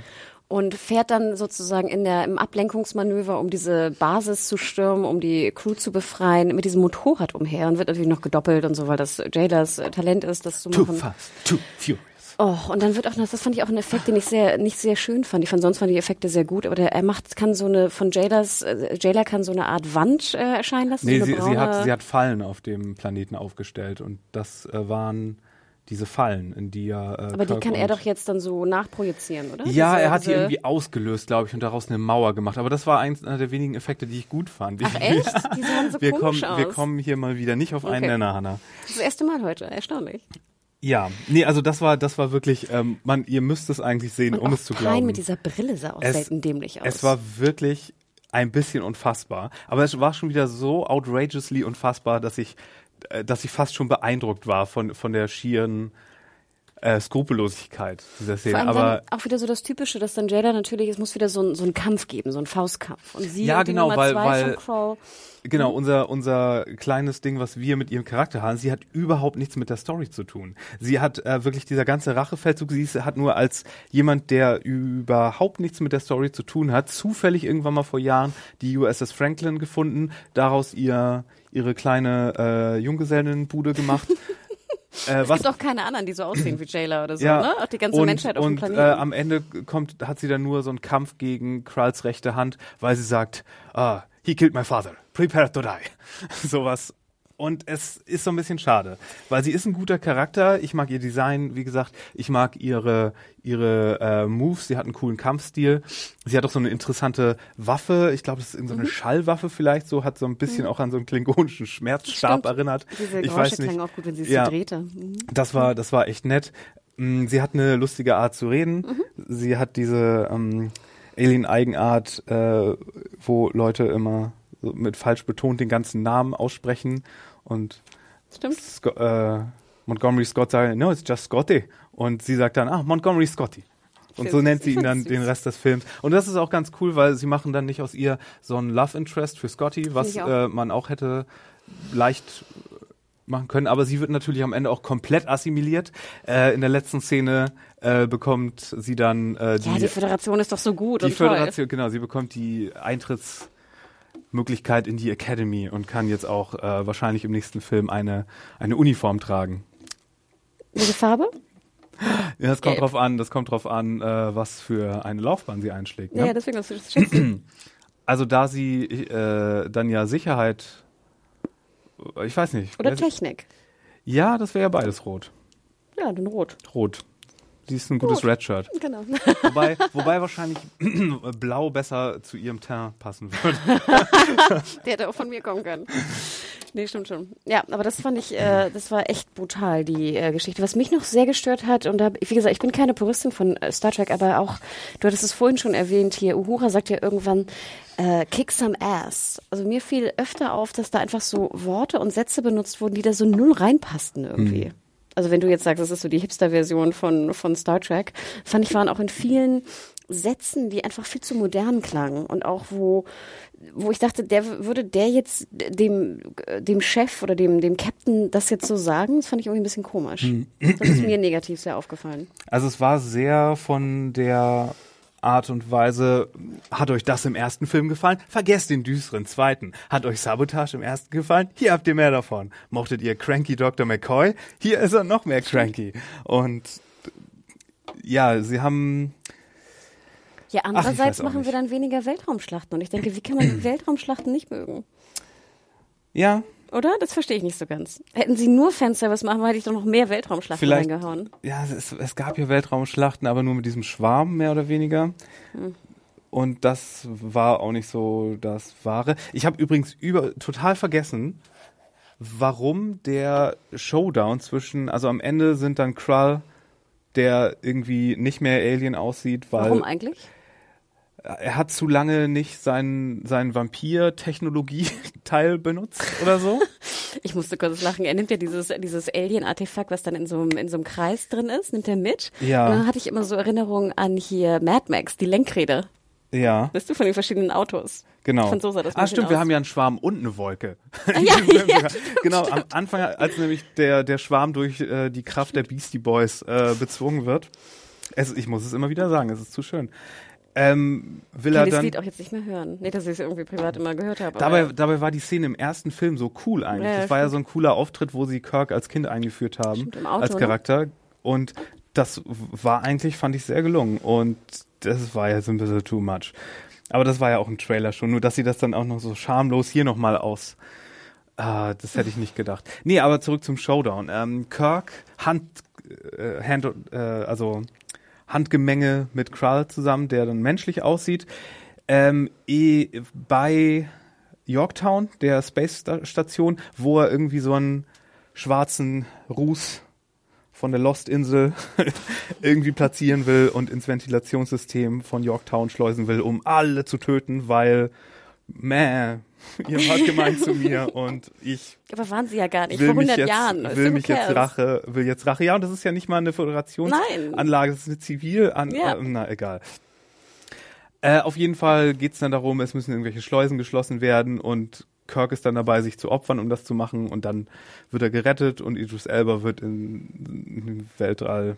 Und fährt dann sozusagen in der, im Ablenkungsmanöver, um diese Basis zu stürmen, um die Crew zu befreien, mit diesem Motorrad umher und wird natürlich noch gedoppelt und so, weil das Jaylas äh, Talent ist, das zu Too machen. fast, too furious. Oh, und dann wird auch noch, das fand ich auch ein Effekt, den ich sehr, nicht sehr schön fand. Ich fand sonst waren die Effekte sehr gut, aber der, er macht, kann so eine, von Jadas, äh, Jayla kann so eine Art Wand äh, erscheinen lassen. Nee, so sie, sie, hat, sie hat Fallen auf dem Planeten aufgestellt und das äh, waren diese Fallen, in die ja. Äh, aber die Kirk kann er doch jetzt dann so nachprojizieren, oder? Ja, Diese- er hat die irgendwie ausgelöst, glaube ich, und daraus eine Mauer gemacht. Aber das war eins einer der wenigen Effekte, die ich gut fand. Ach echt? Die sahen so wir kommen, aus. wir kommen hier mal wieder nicht auf einen Okay. Nenner, Hanna. Das erste Mal heute, erstaunlich. Ja, nee, also das war, das war wirklich, ähm, man, ihr müsst es eigentlich sehen, Und um es zu Pine glauben. mit dieser Brille sah auch Es- selten dämlich aus. Es war wirklich ein bisschen unfassbar. Aber es war schon wieder so outrageously unfassbar, dass ich, dass ich fast schon beeindruckt war von, von der schieren äh, Skrupellosigkeit dieser Szene. Aber auch wieder so das Typische, dass dann Jada natürlich, es muss wieder so ein, so ein Kampf geben, so ein Faustkampf. Und sie Ja, und genau, weil- zwei weil- Crow. Genau, unser, unser kleines Ding, was wir mit ihrem Charakter haben, sie hat überhaupt nichts mit der Story zu tun. Sie hat äh, wirklich dieser ganze Rachefeldzug, sie ist, hat nur als jemand, der überhaupt nichts mit der Story zu tun hat, zufällig irgendwann mal vor Jahren die USS Franklin gefunden, daraus ihr ihre kleine äh, Junggesellenbude gemacht. äh, Es gibt auch keine anderen, die so aussehen wie Jayla oder so, ja, ne? Auch die ganze und, Menschheit auf dem und Planeten. äh, am Ende kommt, hat sie dann nur so einen Kampf gegen Kralls rechte Hand, weil sie sagt, ah, he killed my father, prepare to die. Sowas. Und es ist so ein bisschen schade, weil sie ist ein guter Charakter. Ich mag ihr Design, wie gesagt, ich mag ihre ihre äh, Moves. Sie hat einen coolen Kampfstil. Sie hat auch so eine interessante Waffe. Ich glaube, das ist in so Mhm. eine Schallwaffe vielleicht. So hat so ein bisschen auch an so einen klingonischen Schmerzstab Stimmt. erinnert. Diese ich Geräusche weiß nicht. auch gut, wenn sie es Ja. so drehte. Mhm. Das war, das war echt nett. Mm, Sie hat eine lustige Art zu reden. Mhm. Sie hat diese ähm, Alien-Eigenart, äh, wo Leute immer mit falsch betont den ganzen Namen aussprechen und. Sco äh, Montgomery Scott sagt, no, it's just Scotty. Und sie sagt dann, ah, Montgomery Scotty. Und so nennt sie ihn dann den. Rest des Films. Und das ist auch ganz cool, weil sie machen dann nicht aus ihr so ein Love Interest für Scotty, was auch. äh, man auch hätte leicht machen können, aber sie wird natürlich am Ende auch komplett assimiliert. Äh, in der letzten Szene äh, bekommt sie dann äh, die, Ja, die Föderation ist doch so gut die und toll. Föderation, genau, sie bekommt die Eintrittsmöglichkeit in die Academy und kann jetzt auch äh, wahrscheinlich im nächsten Film eine, eine Uniform tragen. Welche Farbe? Ja, das kommt Gelb. drauf an, das kommt drauf an, äh, was für eine Laufbahn sie einschlägt. Ja, Ne? deswegen, was du das schätzt. Also da sie äh, dann ja Sicherheit, ich weiß nicht. Oder Technik. Ja, das wäre ja beides rot. Ja, dann rot. Rot. Sie ist ein gutes Redshirt. Genau. Wobei, wobei wahrscheinlich blau besser zu ihrem Teint passen würde. Der hätte auch von mir kommen können. Nee, stimmt schon. Ja, aber das fand ich, äh, das war echt brutal, die äh, Geschichte. Was mich noch sehr gestört hat, und da, wie gesagt, ich bin keine Puristin von äh, Star Trek, aber auch, du hattest es vorhin schon erwähnt hier, Uhura sagt ja irgendwann, äh, kick some ass. Also mir fiel öfter auf, dass da einfach so Worte und Sätze benutzt wurden, die da so null reinpassten irgendwie. Also wenn du jetzt sagst, das ist so die Hipster-Version von, von Star Trek, fand ich, waren auch in vielen Sätzen, die einfach viel zu modern klangen und auch wo, wo ich dachte, der würde der jetzt dem, dem Chef oder dem, dem Captain das jetzt so sagen, das fand ich irgendwie ein bisschen komisch. Das ist mir negativ sehr aufgefallen. Also es war sehr von der Art und Weise, hat euch das im ersten Film gefallen? Vergesst den düsteren zweiten. Hat euch Sabotage im ersten gefallen? Hier habt ihr mehr davon. Mochtet ihr Cranky Dr. McCoy? Hier ist er noch mehr cranky. Und ja, sie haben Ja, andererseits auch machen wir dann weniger Weltraumschlachten und ich denke, wie kann man Weltraumschlachten nicht mögen? ja Oder? Das verstehe ich nicht so ganz. Hätten sie nur Fanservice machen, hätte ich doch noch mehr Weltraumschlachten Vielleicht- reingehauen. ja, es, es gab ja Weltraumschlachten, aber nur mit diesem Schwarm mehr oder weniger. Und das war auch nicht so das Wahre. Ich habe übrigens über total vergessen, warum der Showdown zwischen, also am Ende sind dann Krull, der irgendwie nicht mehr Alien aussieht, weil Warum eigentlich? Er hat zu lange nicht seinen, seinen Vampir-Technologie-Teil benutzt oder so. Ich musste kurz lachen. Er nimmt ja dieses, dieses Alien-Artefakt, was dann in so, einem, in so einem Kreis drin ist, nimmt er mit. Ja. Und dann hatte ich immer so Erinnerungen an hier Mad Max, die Lenkräder. Ja, Weißt du, von den verschiedenen Autos. genau. Von so sah das ah, stimmt, wir aus. haben ja einen Schwarm und eine Wolke. ja, ja, genau, am Anfang, als nämlich der, der Schwarm durch äh, die Kraft der Beastie Boys äh, bezwungen wird. Es, ich muss es immer wieder sagen, es ist zu schön. Ähm, will er kann das dann. Lied auch jetzt nicht mehr hören. Nicht, dass ich es irgendwie privat immer gehört habe. Dabei, aber, dabei war die Szene im ersten Film so cool eigentlich. Ja, ja, das war ja so ein cooler Auftritt, wo sie Kirk als Kind eingeführt haben, Stimmt, im Auto, als ne? Charakter. Und das war eigentlich, fand ich, sehr gelungen. Und das war jetzt ein bisschen too much. Aber das war ja auch ein Trailer schon. Nur, dass sie das dann auch noch so schamlos hier nochmal aus. Ah, das hätte ich nicht gedacht. Nee, aber zurück zum Showdown. Ähm, Kirk, Hand, äh, Hand, äh, also Handgemenge mit Krull zusammen, der dann menschlich aussieht. Ähm, eh, bei Yorktown, der Space Sta- Station, wo er irgendwie so einen schwarzen Ruß von der Lost-Insel irgendwie platzieren will und ins Ventilationssystem von Yorktown schleusen will, um alle zu töten, weil, meh, ihr wart gemein zu mir und ich aber waren sie ja gar nicht. Vor mich 100 jetzt, Jahren. Will mich jetzt? Rache, will jetzt Rache. Ja, und das ist ja nicht mal eine. Föderationsanlage, das ist eine Zivilanlage. Ja. Äh, na, egal. Äh, auf jeden Fall geht's dann darum, es müssen irgendwelche Schleusen geschlossen werden und Kirk ist dann dabei, sich zu opfern, um das zu machen und dann wird er gerettet und Idris Elba wird in, in den Weltall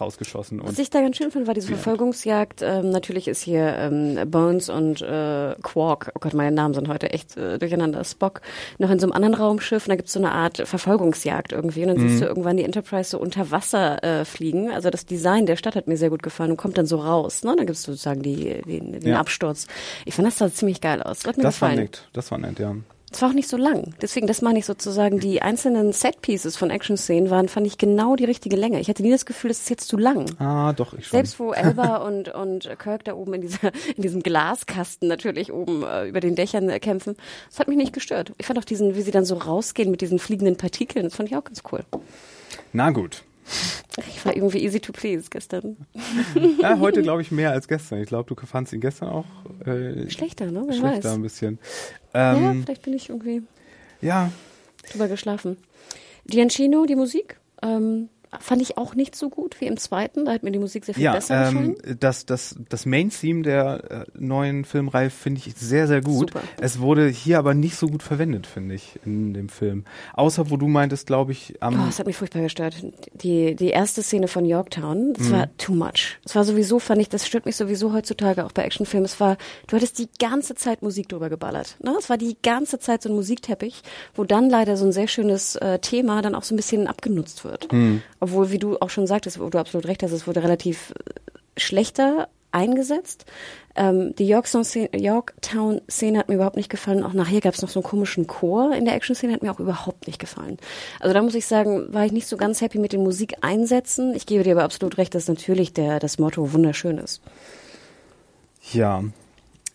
rausgeschossen Was und ich da ganz schön fand, war diese Verfolgungsjagd. Ähm, natürlich ist hier ähm, Bones und äh, Quark, oh Gott, meine Namen sind heute echt äh, durcheinander, Spock, noch in so einem anderen Raumschiff und da gibt's so eine Art Verfolgungsjagd irgendwie und dann Mhm. siehst du irgendwann die Enterprise so unter Wasser äh, fliegen. Also das Design der Stadt hat mir sehr gut gefallen und kommt dann so raus. Ne? Da gibt's sozusagen die, den, den Ja. Absturz. Ich fand das sah ziemlich geil aus. Das das war nett, das war nett, ja. Es war auch nicht so lang. Deswegen, das meine ich sozusagen, die einzelnen Set-Pieces von Action-Szenen waren, fand ich genau die richtige Länge. Ich hatte nie das Gefühl, es ist jetzt zu lang. Ah, doch, ich schon. Selbst wo Elba und, und Kirk da oben in, dieser, in diesem Glaskasten natürlich oben äh, über den Dächern äh, kämpfen, das hat mich nicht gestört. Ich fand auch diesen, wie sie dann so rausgehen mit diesen fliegenden Partikeln, das fand ich auch ganz cool. Na gut. Ich war irgendwie easy to please gestern. Ja, heute glaube ich mehr als gestern. Ich glaube, du fandst ihn gestern auch äh, Schlechter, ne? Wer schlechter weiß. ein bisschen. Ja, Ähm, vielleicht bin ich irgendwie ja, drüber geschlafen. Giancino, die Musik, ähm, fand ich auch nicht so gut wie im zweiten. Da hat mir die Musik sehr viel ja, besser ähm, gefallen. das, das, das Main-Theme der äh, neuen Filmreihe finde ich sehr, sehr gut. Super. Es wurde hier aber nicht so gut verwendet, finde ich, in dem Film. Außer wo du meintest, glaube ich, am. Oh, es hat mich furchtbar gestört. Die, die erste Szene von Yorktown, Mhm. das war too much. Es war sowieso, fand ich, das stört mich sowieso heutzutage auch bei Actionfilmen. Es war, du hattest die ganze Zeit Musik drüber geballert. Ne? Es war die ganze Zeit so ein Musikteppich, wo dann leider so ein sehr schönes äh, Thema dann auch so ein bisschen abgenutzt wird. Mhm. Obwohl, wie du auch schon sagtest, wo du absolut recht hast, es wurde relativ äh, schlechter eingesetzt. Ähm, die Yorktown-Szene hat mir überhaupt nicht gefallen. Auch nachher gab es noch so einen komischen Chor in der Action-Szene, hat mir auch überhaupt nicht gefallen. Also da muss ich sagen, war ich nicht so ganz happy mit den Musikeinsätzen. Ich gebe dir aber absolut recht, dass natürlich der, das Motto wunderschön ist. Ja.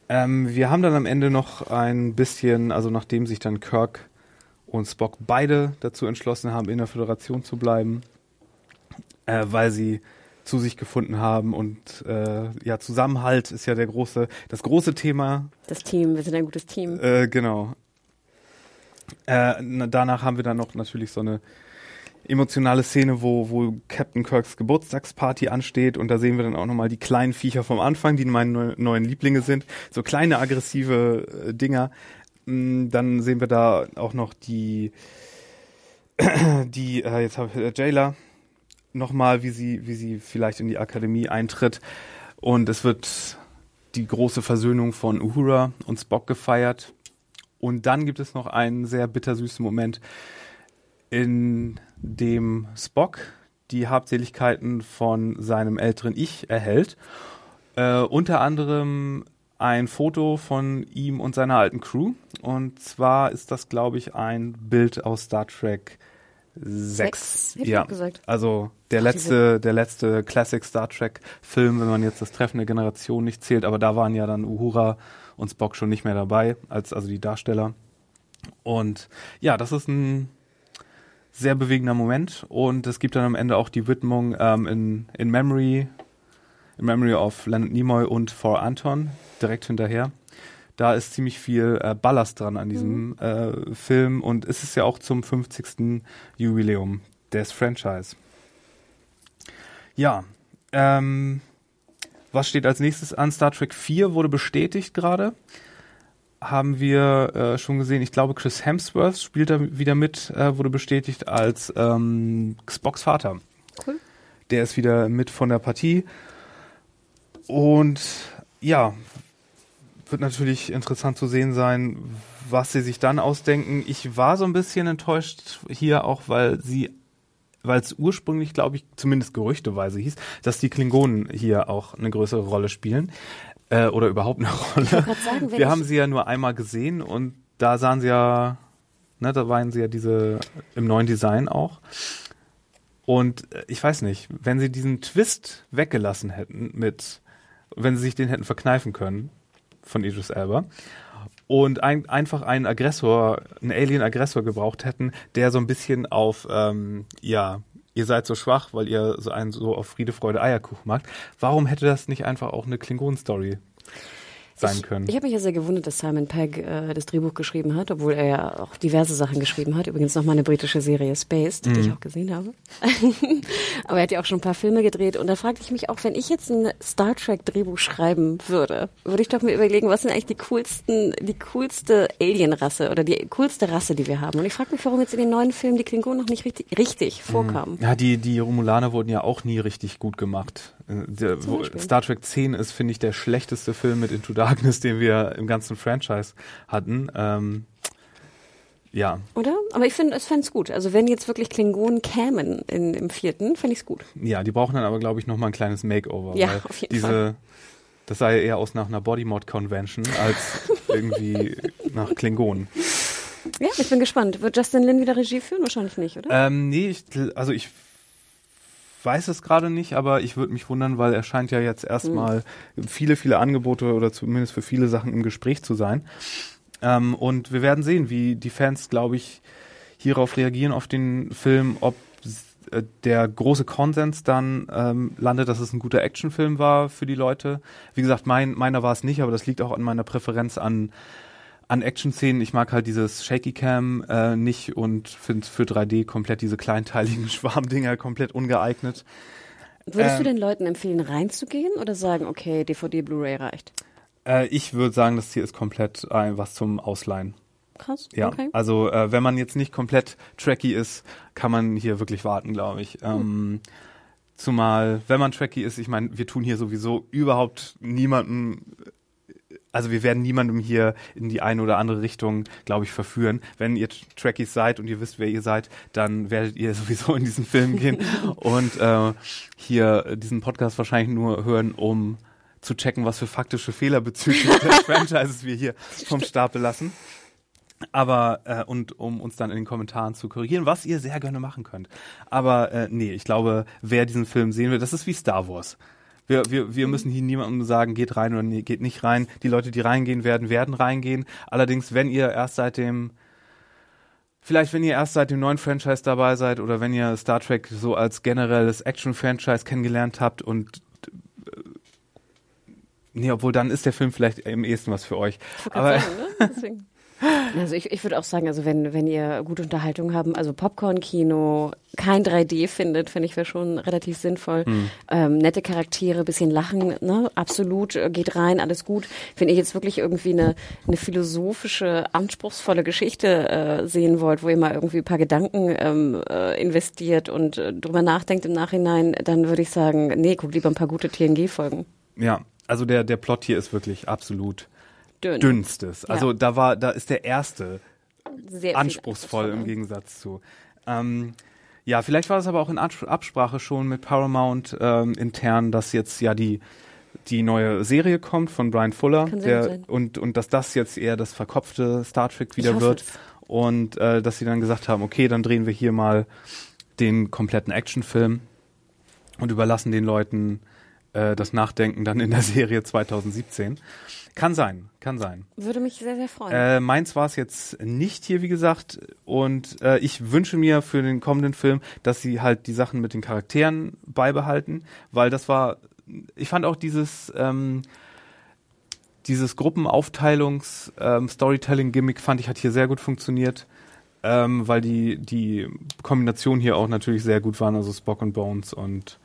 Ähm, wir haben dann am Ende noch ein bisschen, also nachdem sich dann Kirk und Spock beide dazu entschlossen haben, in der Föderation zu bleiben, äh, weil sie zu sich gefunden haben und äh, ja Zusammenhalt ist ja der große das große Thema. Das Team wir sind ein gutes Team. Äh, genau. Äh, danach haben wir dann noch natürlich so eine emotionale Szene wo wo Captain Kirks Geburtstagsparty ansteht und da sehen wir dann auch noch mal die kleinen Viecher vom Anfang die meine neuen Lieblinge sind. So kleine aggressive äh, Dinger. Mm, dann sehen wir da auch noch die die äh, jetzt habe ich äh, Jailer nochmal, wie sie, wie sie vielleicht in die Akademie eintritt. Und es wird die große Versöhnung von Uhura und Spock gefeiert. Und dann gibt es noch einen sehr bittersüßen Moment, in dem Spock die Habseligkeiten von seinem älteren Ich erhält. Äh, unter anderem ein Foto von ihm und seiner alten Crew. Und zwar ist das, glaube ich, ein Bild aus Star Trek Sechs. Sechs ja. Also der letzte, der letzte Classic Star Trek Film, wenn man jetzt das Treffen der Generation nicht zählt, aber da waren ja dann Uhura und Spock schon nicht mehr dabei, als also die Darsteller. Und ja, das ist ein sehr bewegender Moment und es gibt dann am Ende auch die Widmung ähm, in, in Memory, in Memory of Leonard Nimoy und For Anton direkt hinterher da ist ziemlich viel äh, Ballast dran an diesem mhm. äh, Film und es ist ja auch zum 50. Jubiläum des Franchise. Ja, ähm, was steht als nächstes an? Star Trek 4 wurde bestätigt gerade. Haben wir äh, schon gesehen. Ich glaube, Chris Hemsworth spielt da wieder mit, äh, wurde bestätigt als ähm, Xbox Vater. Cool. Der ist wieder mit von der Partie. Und ja, wird natürlich interessant zu sehen sein, was sie sich dann ausdenken. Ich war so ein bisschen enttäuscht hier auch, weil sie weil es ursprünglich, glaube ich, zumindest gerüchteweise hieß, dass die Klingonen hier auch eine größere Rolle spielen äh, oder überhaupt eine Rolle. Sagen, Wir haben sie ja nur einmal gesehen und da sahen sie ja, ne, da waren sie ja diese im neuen Design auch. Und äh, ich weiß nicht, wenn sie diesen Twist weggelassen hätten mit, wenn sie sich den hätten verkneifen können, von Idris Elba und ein, einfach einen Aggressor, einen Alien-Aggressor gebraucht hätten, der so ein bisschen auf, ähm, ja, ihr seid so schwach, weil ihr so einen so auf Friede, Freude, Eierkuchen macht. Warum hätte das nicht einfach auch eine Klingon-Story sein können. Ich, ich habe mich ja sehr gewundert, dass Simon Pegg äh, das Drehbuch geschrieben hat, obwohl er ja auch diverse Sachen geschrieben hat. Übrigens noch mal eine britische Serie Spaced, mhm. die ich mhm. auch gesehen habe. Aber er hat ja auch schon ein paar Filme gedreht. Und da fragte ich mich auch, wenn ich jetzt ein Star Trek Drehbuch schreiben würde, würde ich doch mir überlegen, was sind eigentlich die coolsten, die coolste Alien-Rasse oder die coolste Rasse, die wir haben. Und ich frage mich, warum jetzt in den neuen Filmen die Klingonen noch nicht richtig, richtig mhm. vorkamen. Ja, die, die Romulaner wurden ja auch nie richtig gut gemacht. Äh, der, Star Trek 10 ist, finde ich, der schlechteste Film mit Into Darkness, den wir im ganzen Franchise hatten. Ähm, ja. Oder? Aber ich finde, es fände es gut. Also wenn jetzt wirklich Klingonen kämen in, im vierten, fände ich es gut. Ja, die brauchen dann aber, glaube ich, noch mal ein kleines Makeover. Ja, auf jeden diese, Fall. Das sah ja eher aus nach einer Bodymod-Convention als irgendwie nach Klingonen. Ja, ich bin gespannt. Wird Justin Lin wieder Regie führen? Wahrscheinlich nicht, oder? Ähm, nee, ich, also ich weiß es gerade nicht, aber ich würde mich wundern, weil er scheint ja jetzt erstmal mhm. viele, viele Angebote oder zumindest für viele Sachen im Gespräch zu sein. Ähm, und wir werden sehen, wie die Fans, glaube ich, hierauf reagieren auf den Film, ob äh, der große Konsens dann ähm, landet, dass es ein guter Actionfilm war für die Leute. Wie gesagt, mein, meiner war es nicht, aber das liegt auch an meiner Präferenz an an Action-Szenen, ich mag halt dieses Shaky Cam äh, nicht und finde für 3D komplett diese kleinteiligen Schwarmdinger komplett ungeeignet. Würdest ähm, du den Leuten empfehlen, reinzugehen oder sagen, okay, DVD, Blu-ray reicht? Äh, ich würde sagen, das hier ist komplett ein, was zum Ausleihen. Krass. Ja, okay. also äh, wenn man jetzt nicht komplett tracky ist, kann man hier wirklich warten, glaube ich. Hm. Ähm, zumal, wenn man tracky ist, ich meine, wir tun hier sowieso überhaupt niemandem also wir werden niemandem hier in die eine oder andere Richtung, glaube ich, verführen. Wenn ihr Trekkies seid und ihr wisst, wer ihr seid, dann werdet ihr sowieso in diesen Film gehen und äh, hier diesen Podcast wahrscheinlich nur hören, um zu checken, was für faktische Fehler bezüglich des Franchises wir hier vom Stapel lassen. Aber äh, und um uns dann in den Kommentaren zu korrigieren, was ihr sehr gerne machen könnt. Aber äh, nee, ich glaube, wer diesen Film sehen will, das ist wie Star Wars. Wir, wir, wir müssen hier niemandem sagen, geht rein oder nee, geht nicht rein. Die Leute, die reingehen werden, werden reingehen. Allerdings, wenn ihr erst seit dem Vielleicht, wenn ihr erst seit dem neuen Franchise dabei seid oder wenn ihr Star Trek so als generelles Action-Franchise kennengelernt habt und äh, nee, obwohl dann ist der Film vielleicht im ehesten was für euch. Aber Sagen, ne? Also ich, ich würde auch sagen, also wenn, wenn ihr gute Unterhaltung haben, also Popcorn-Kino, kein 3D findet, finde ich wäre schon relativ sinnvoll. Ähm, nette Charaktere, bisschen lachen, ne? absolut, äh, geht rein, alles gut. Wenn ihr jetzt wirklich irgendwie eine, eine philosophische, anspruchsvolle Geschichte äh, sehen wollt, wo ihr mal irgendwie ein paar Gedanken ähm, äh, investiert und äh, drüber nachdenkt im Nachhinein, dann würde ich sagen, nee, guckt lieber ein paar gute TNG-Folgen. ja, also der, der Plot hier ist wirklich absolut Dünn. dünnstes. Also Ja. da war, da ist der erste Sehr anspruchsvoll im. Gegensatz zu. Ähm, ja, vielleicht war es aber auch in Abs- Absprache schon mit Paramount ähm, intern, dass jetzt ja die die neue Serie kommt von Brian Fuller der, und und dass das jetzt eher das verkopfte Star Trek wieder wird es. und äh, dass sie dann gesagt haben, okay, dann drehen wir hier mal den kompletten Actionfilm und überlassen den Leuten äh, das Nachdenken dann in der Serie 2017. Kann sein, kann sein. Würde mich sehr, sehr freuen. Äh, meins war es jetzt nicht hier, wie gesagt. Und äh, ich wünsche mir für den kommenden Film, dass sie halt die Sachen mit den Charakteren beibehalten, weil das war, ich fand auch dieses, ähm, dieses Gruppenaufteilungs ähm, fand ich hat hier sehr gut funktioniert, ähm, weil die, die Kombination hier auch natürlich sehr gut waren, also Spock und Bones und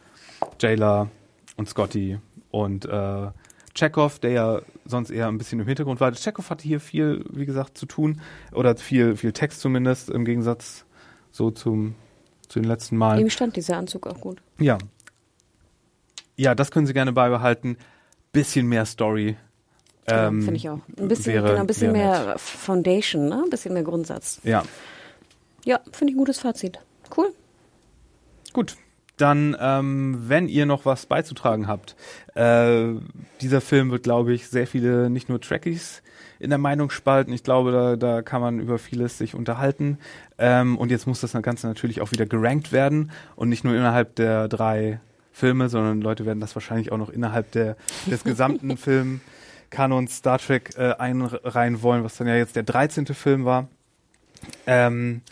Jayla und Scotty und äh, Chekhov, der ja sonst eher ein bisschen im Hintergrund war. Chekhov hatte hier viel, wie gesagt, zu tun oder viel, viel Text zumindest im Gegensatz so zum zu den letzten Malen. Ihm stand dieser Anzug auch gut. Ja. Ja, das können Sie gerne beibehalten. Bisschen mehr Story. Ja, Ähm, Finde ich auch. Ein bisschen, wäre- genau, ein bisschen mehr Foundation, ne? Ein bisschen mehr Grundsatz. Ja, Ja, finde ich ein gutes Fazit. Cool. gut. Dann, ähm, wenn ihr noch was beizutragen habt, äh, dieser Film wird, glaube ich, sehr viele, nicht nur Trekkies in der Meinung spalten. Ich glaube, da, da kann man über vieles sich unterhalten. Ähm, und jetzt muss das Ganze natürlich auch wieder gerankt werden und nicht nur innerhalb der drei Filme, sondern Leute werden das wahrscheinlich auch noch innerhalb der, des gesamten Filmkanons Star Trek äh, einreihen wollen, was dann ja jetzt der 13. Film war. Ähm,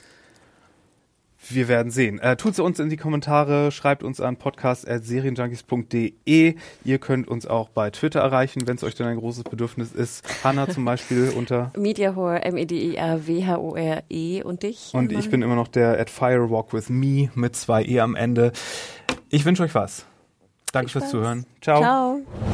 wir werden sehen. Äh, Tut es uns in die Kommentare, schreibt uns an podcast.serienjunkies.de. Ihr könnt uns auch bei Twitter erreichen, wenn es euch denn ein großes Bedürfnis ist. Hanna zum Beispiel unter. Mediahore, M-E-D-I-A-W-H-O-R-E und dich? Und ich bin immer noch der at Firewalk with me mit zwei E am Ende. Ich wünsche euch was. Danke fürs. Zuhören. Ciao. Ciao.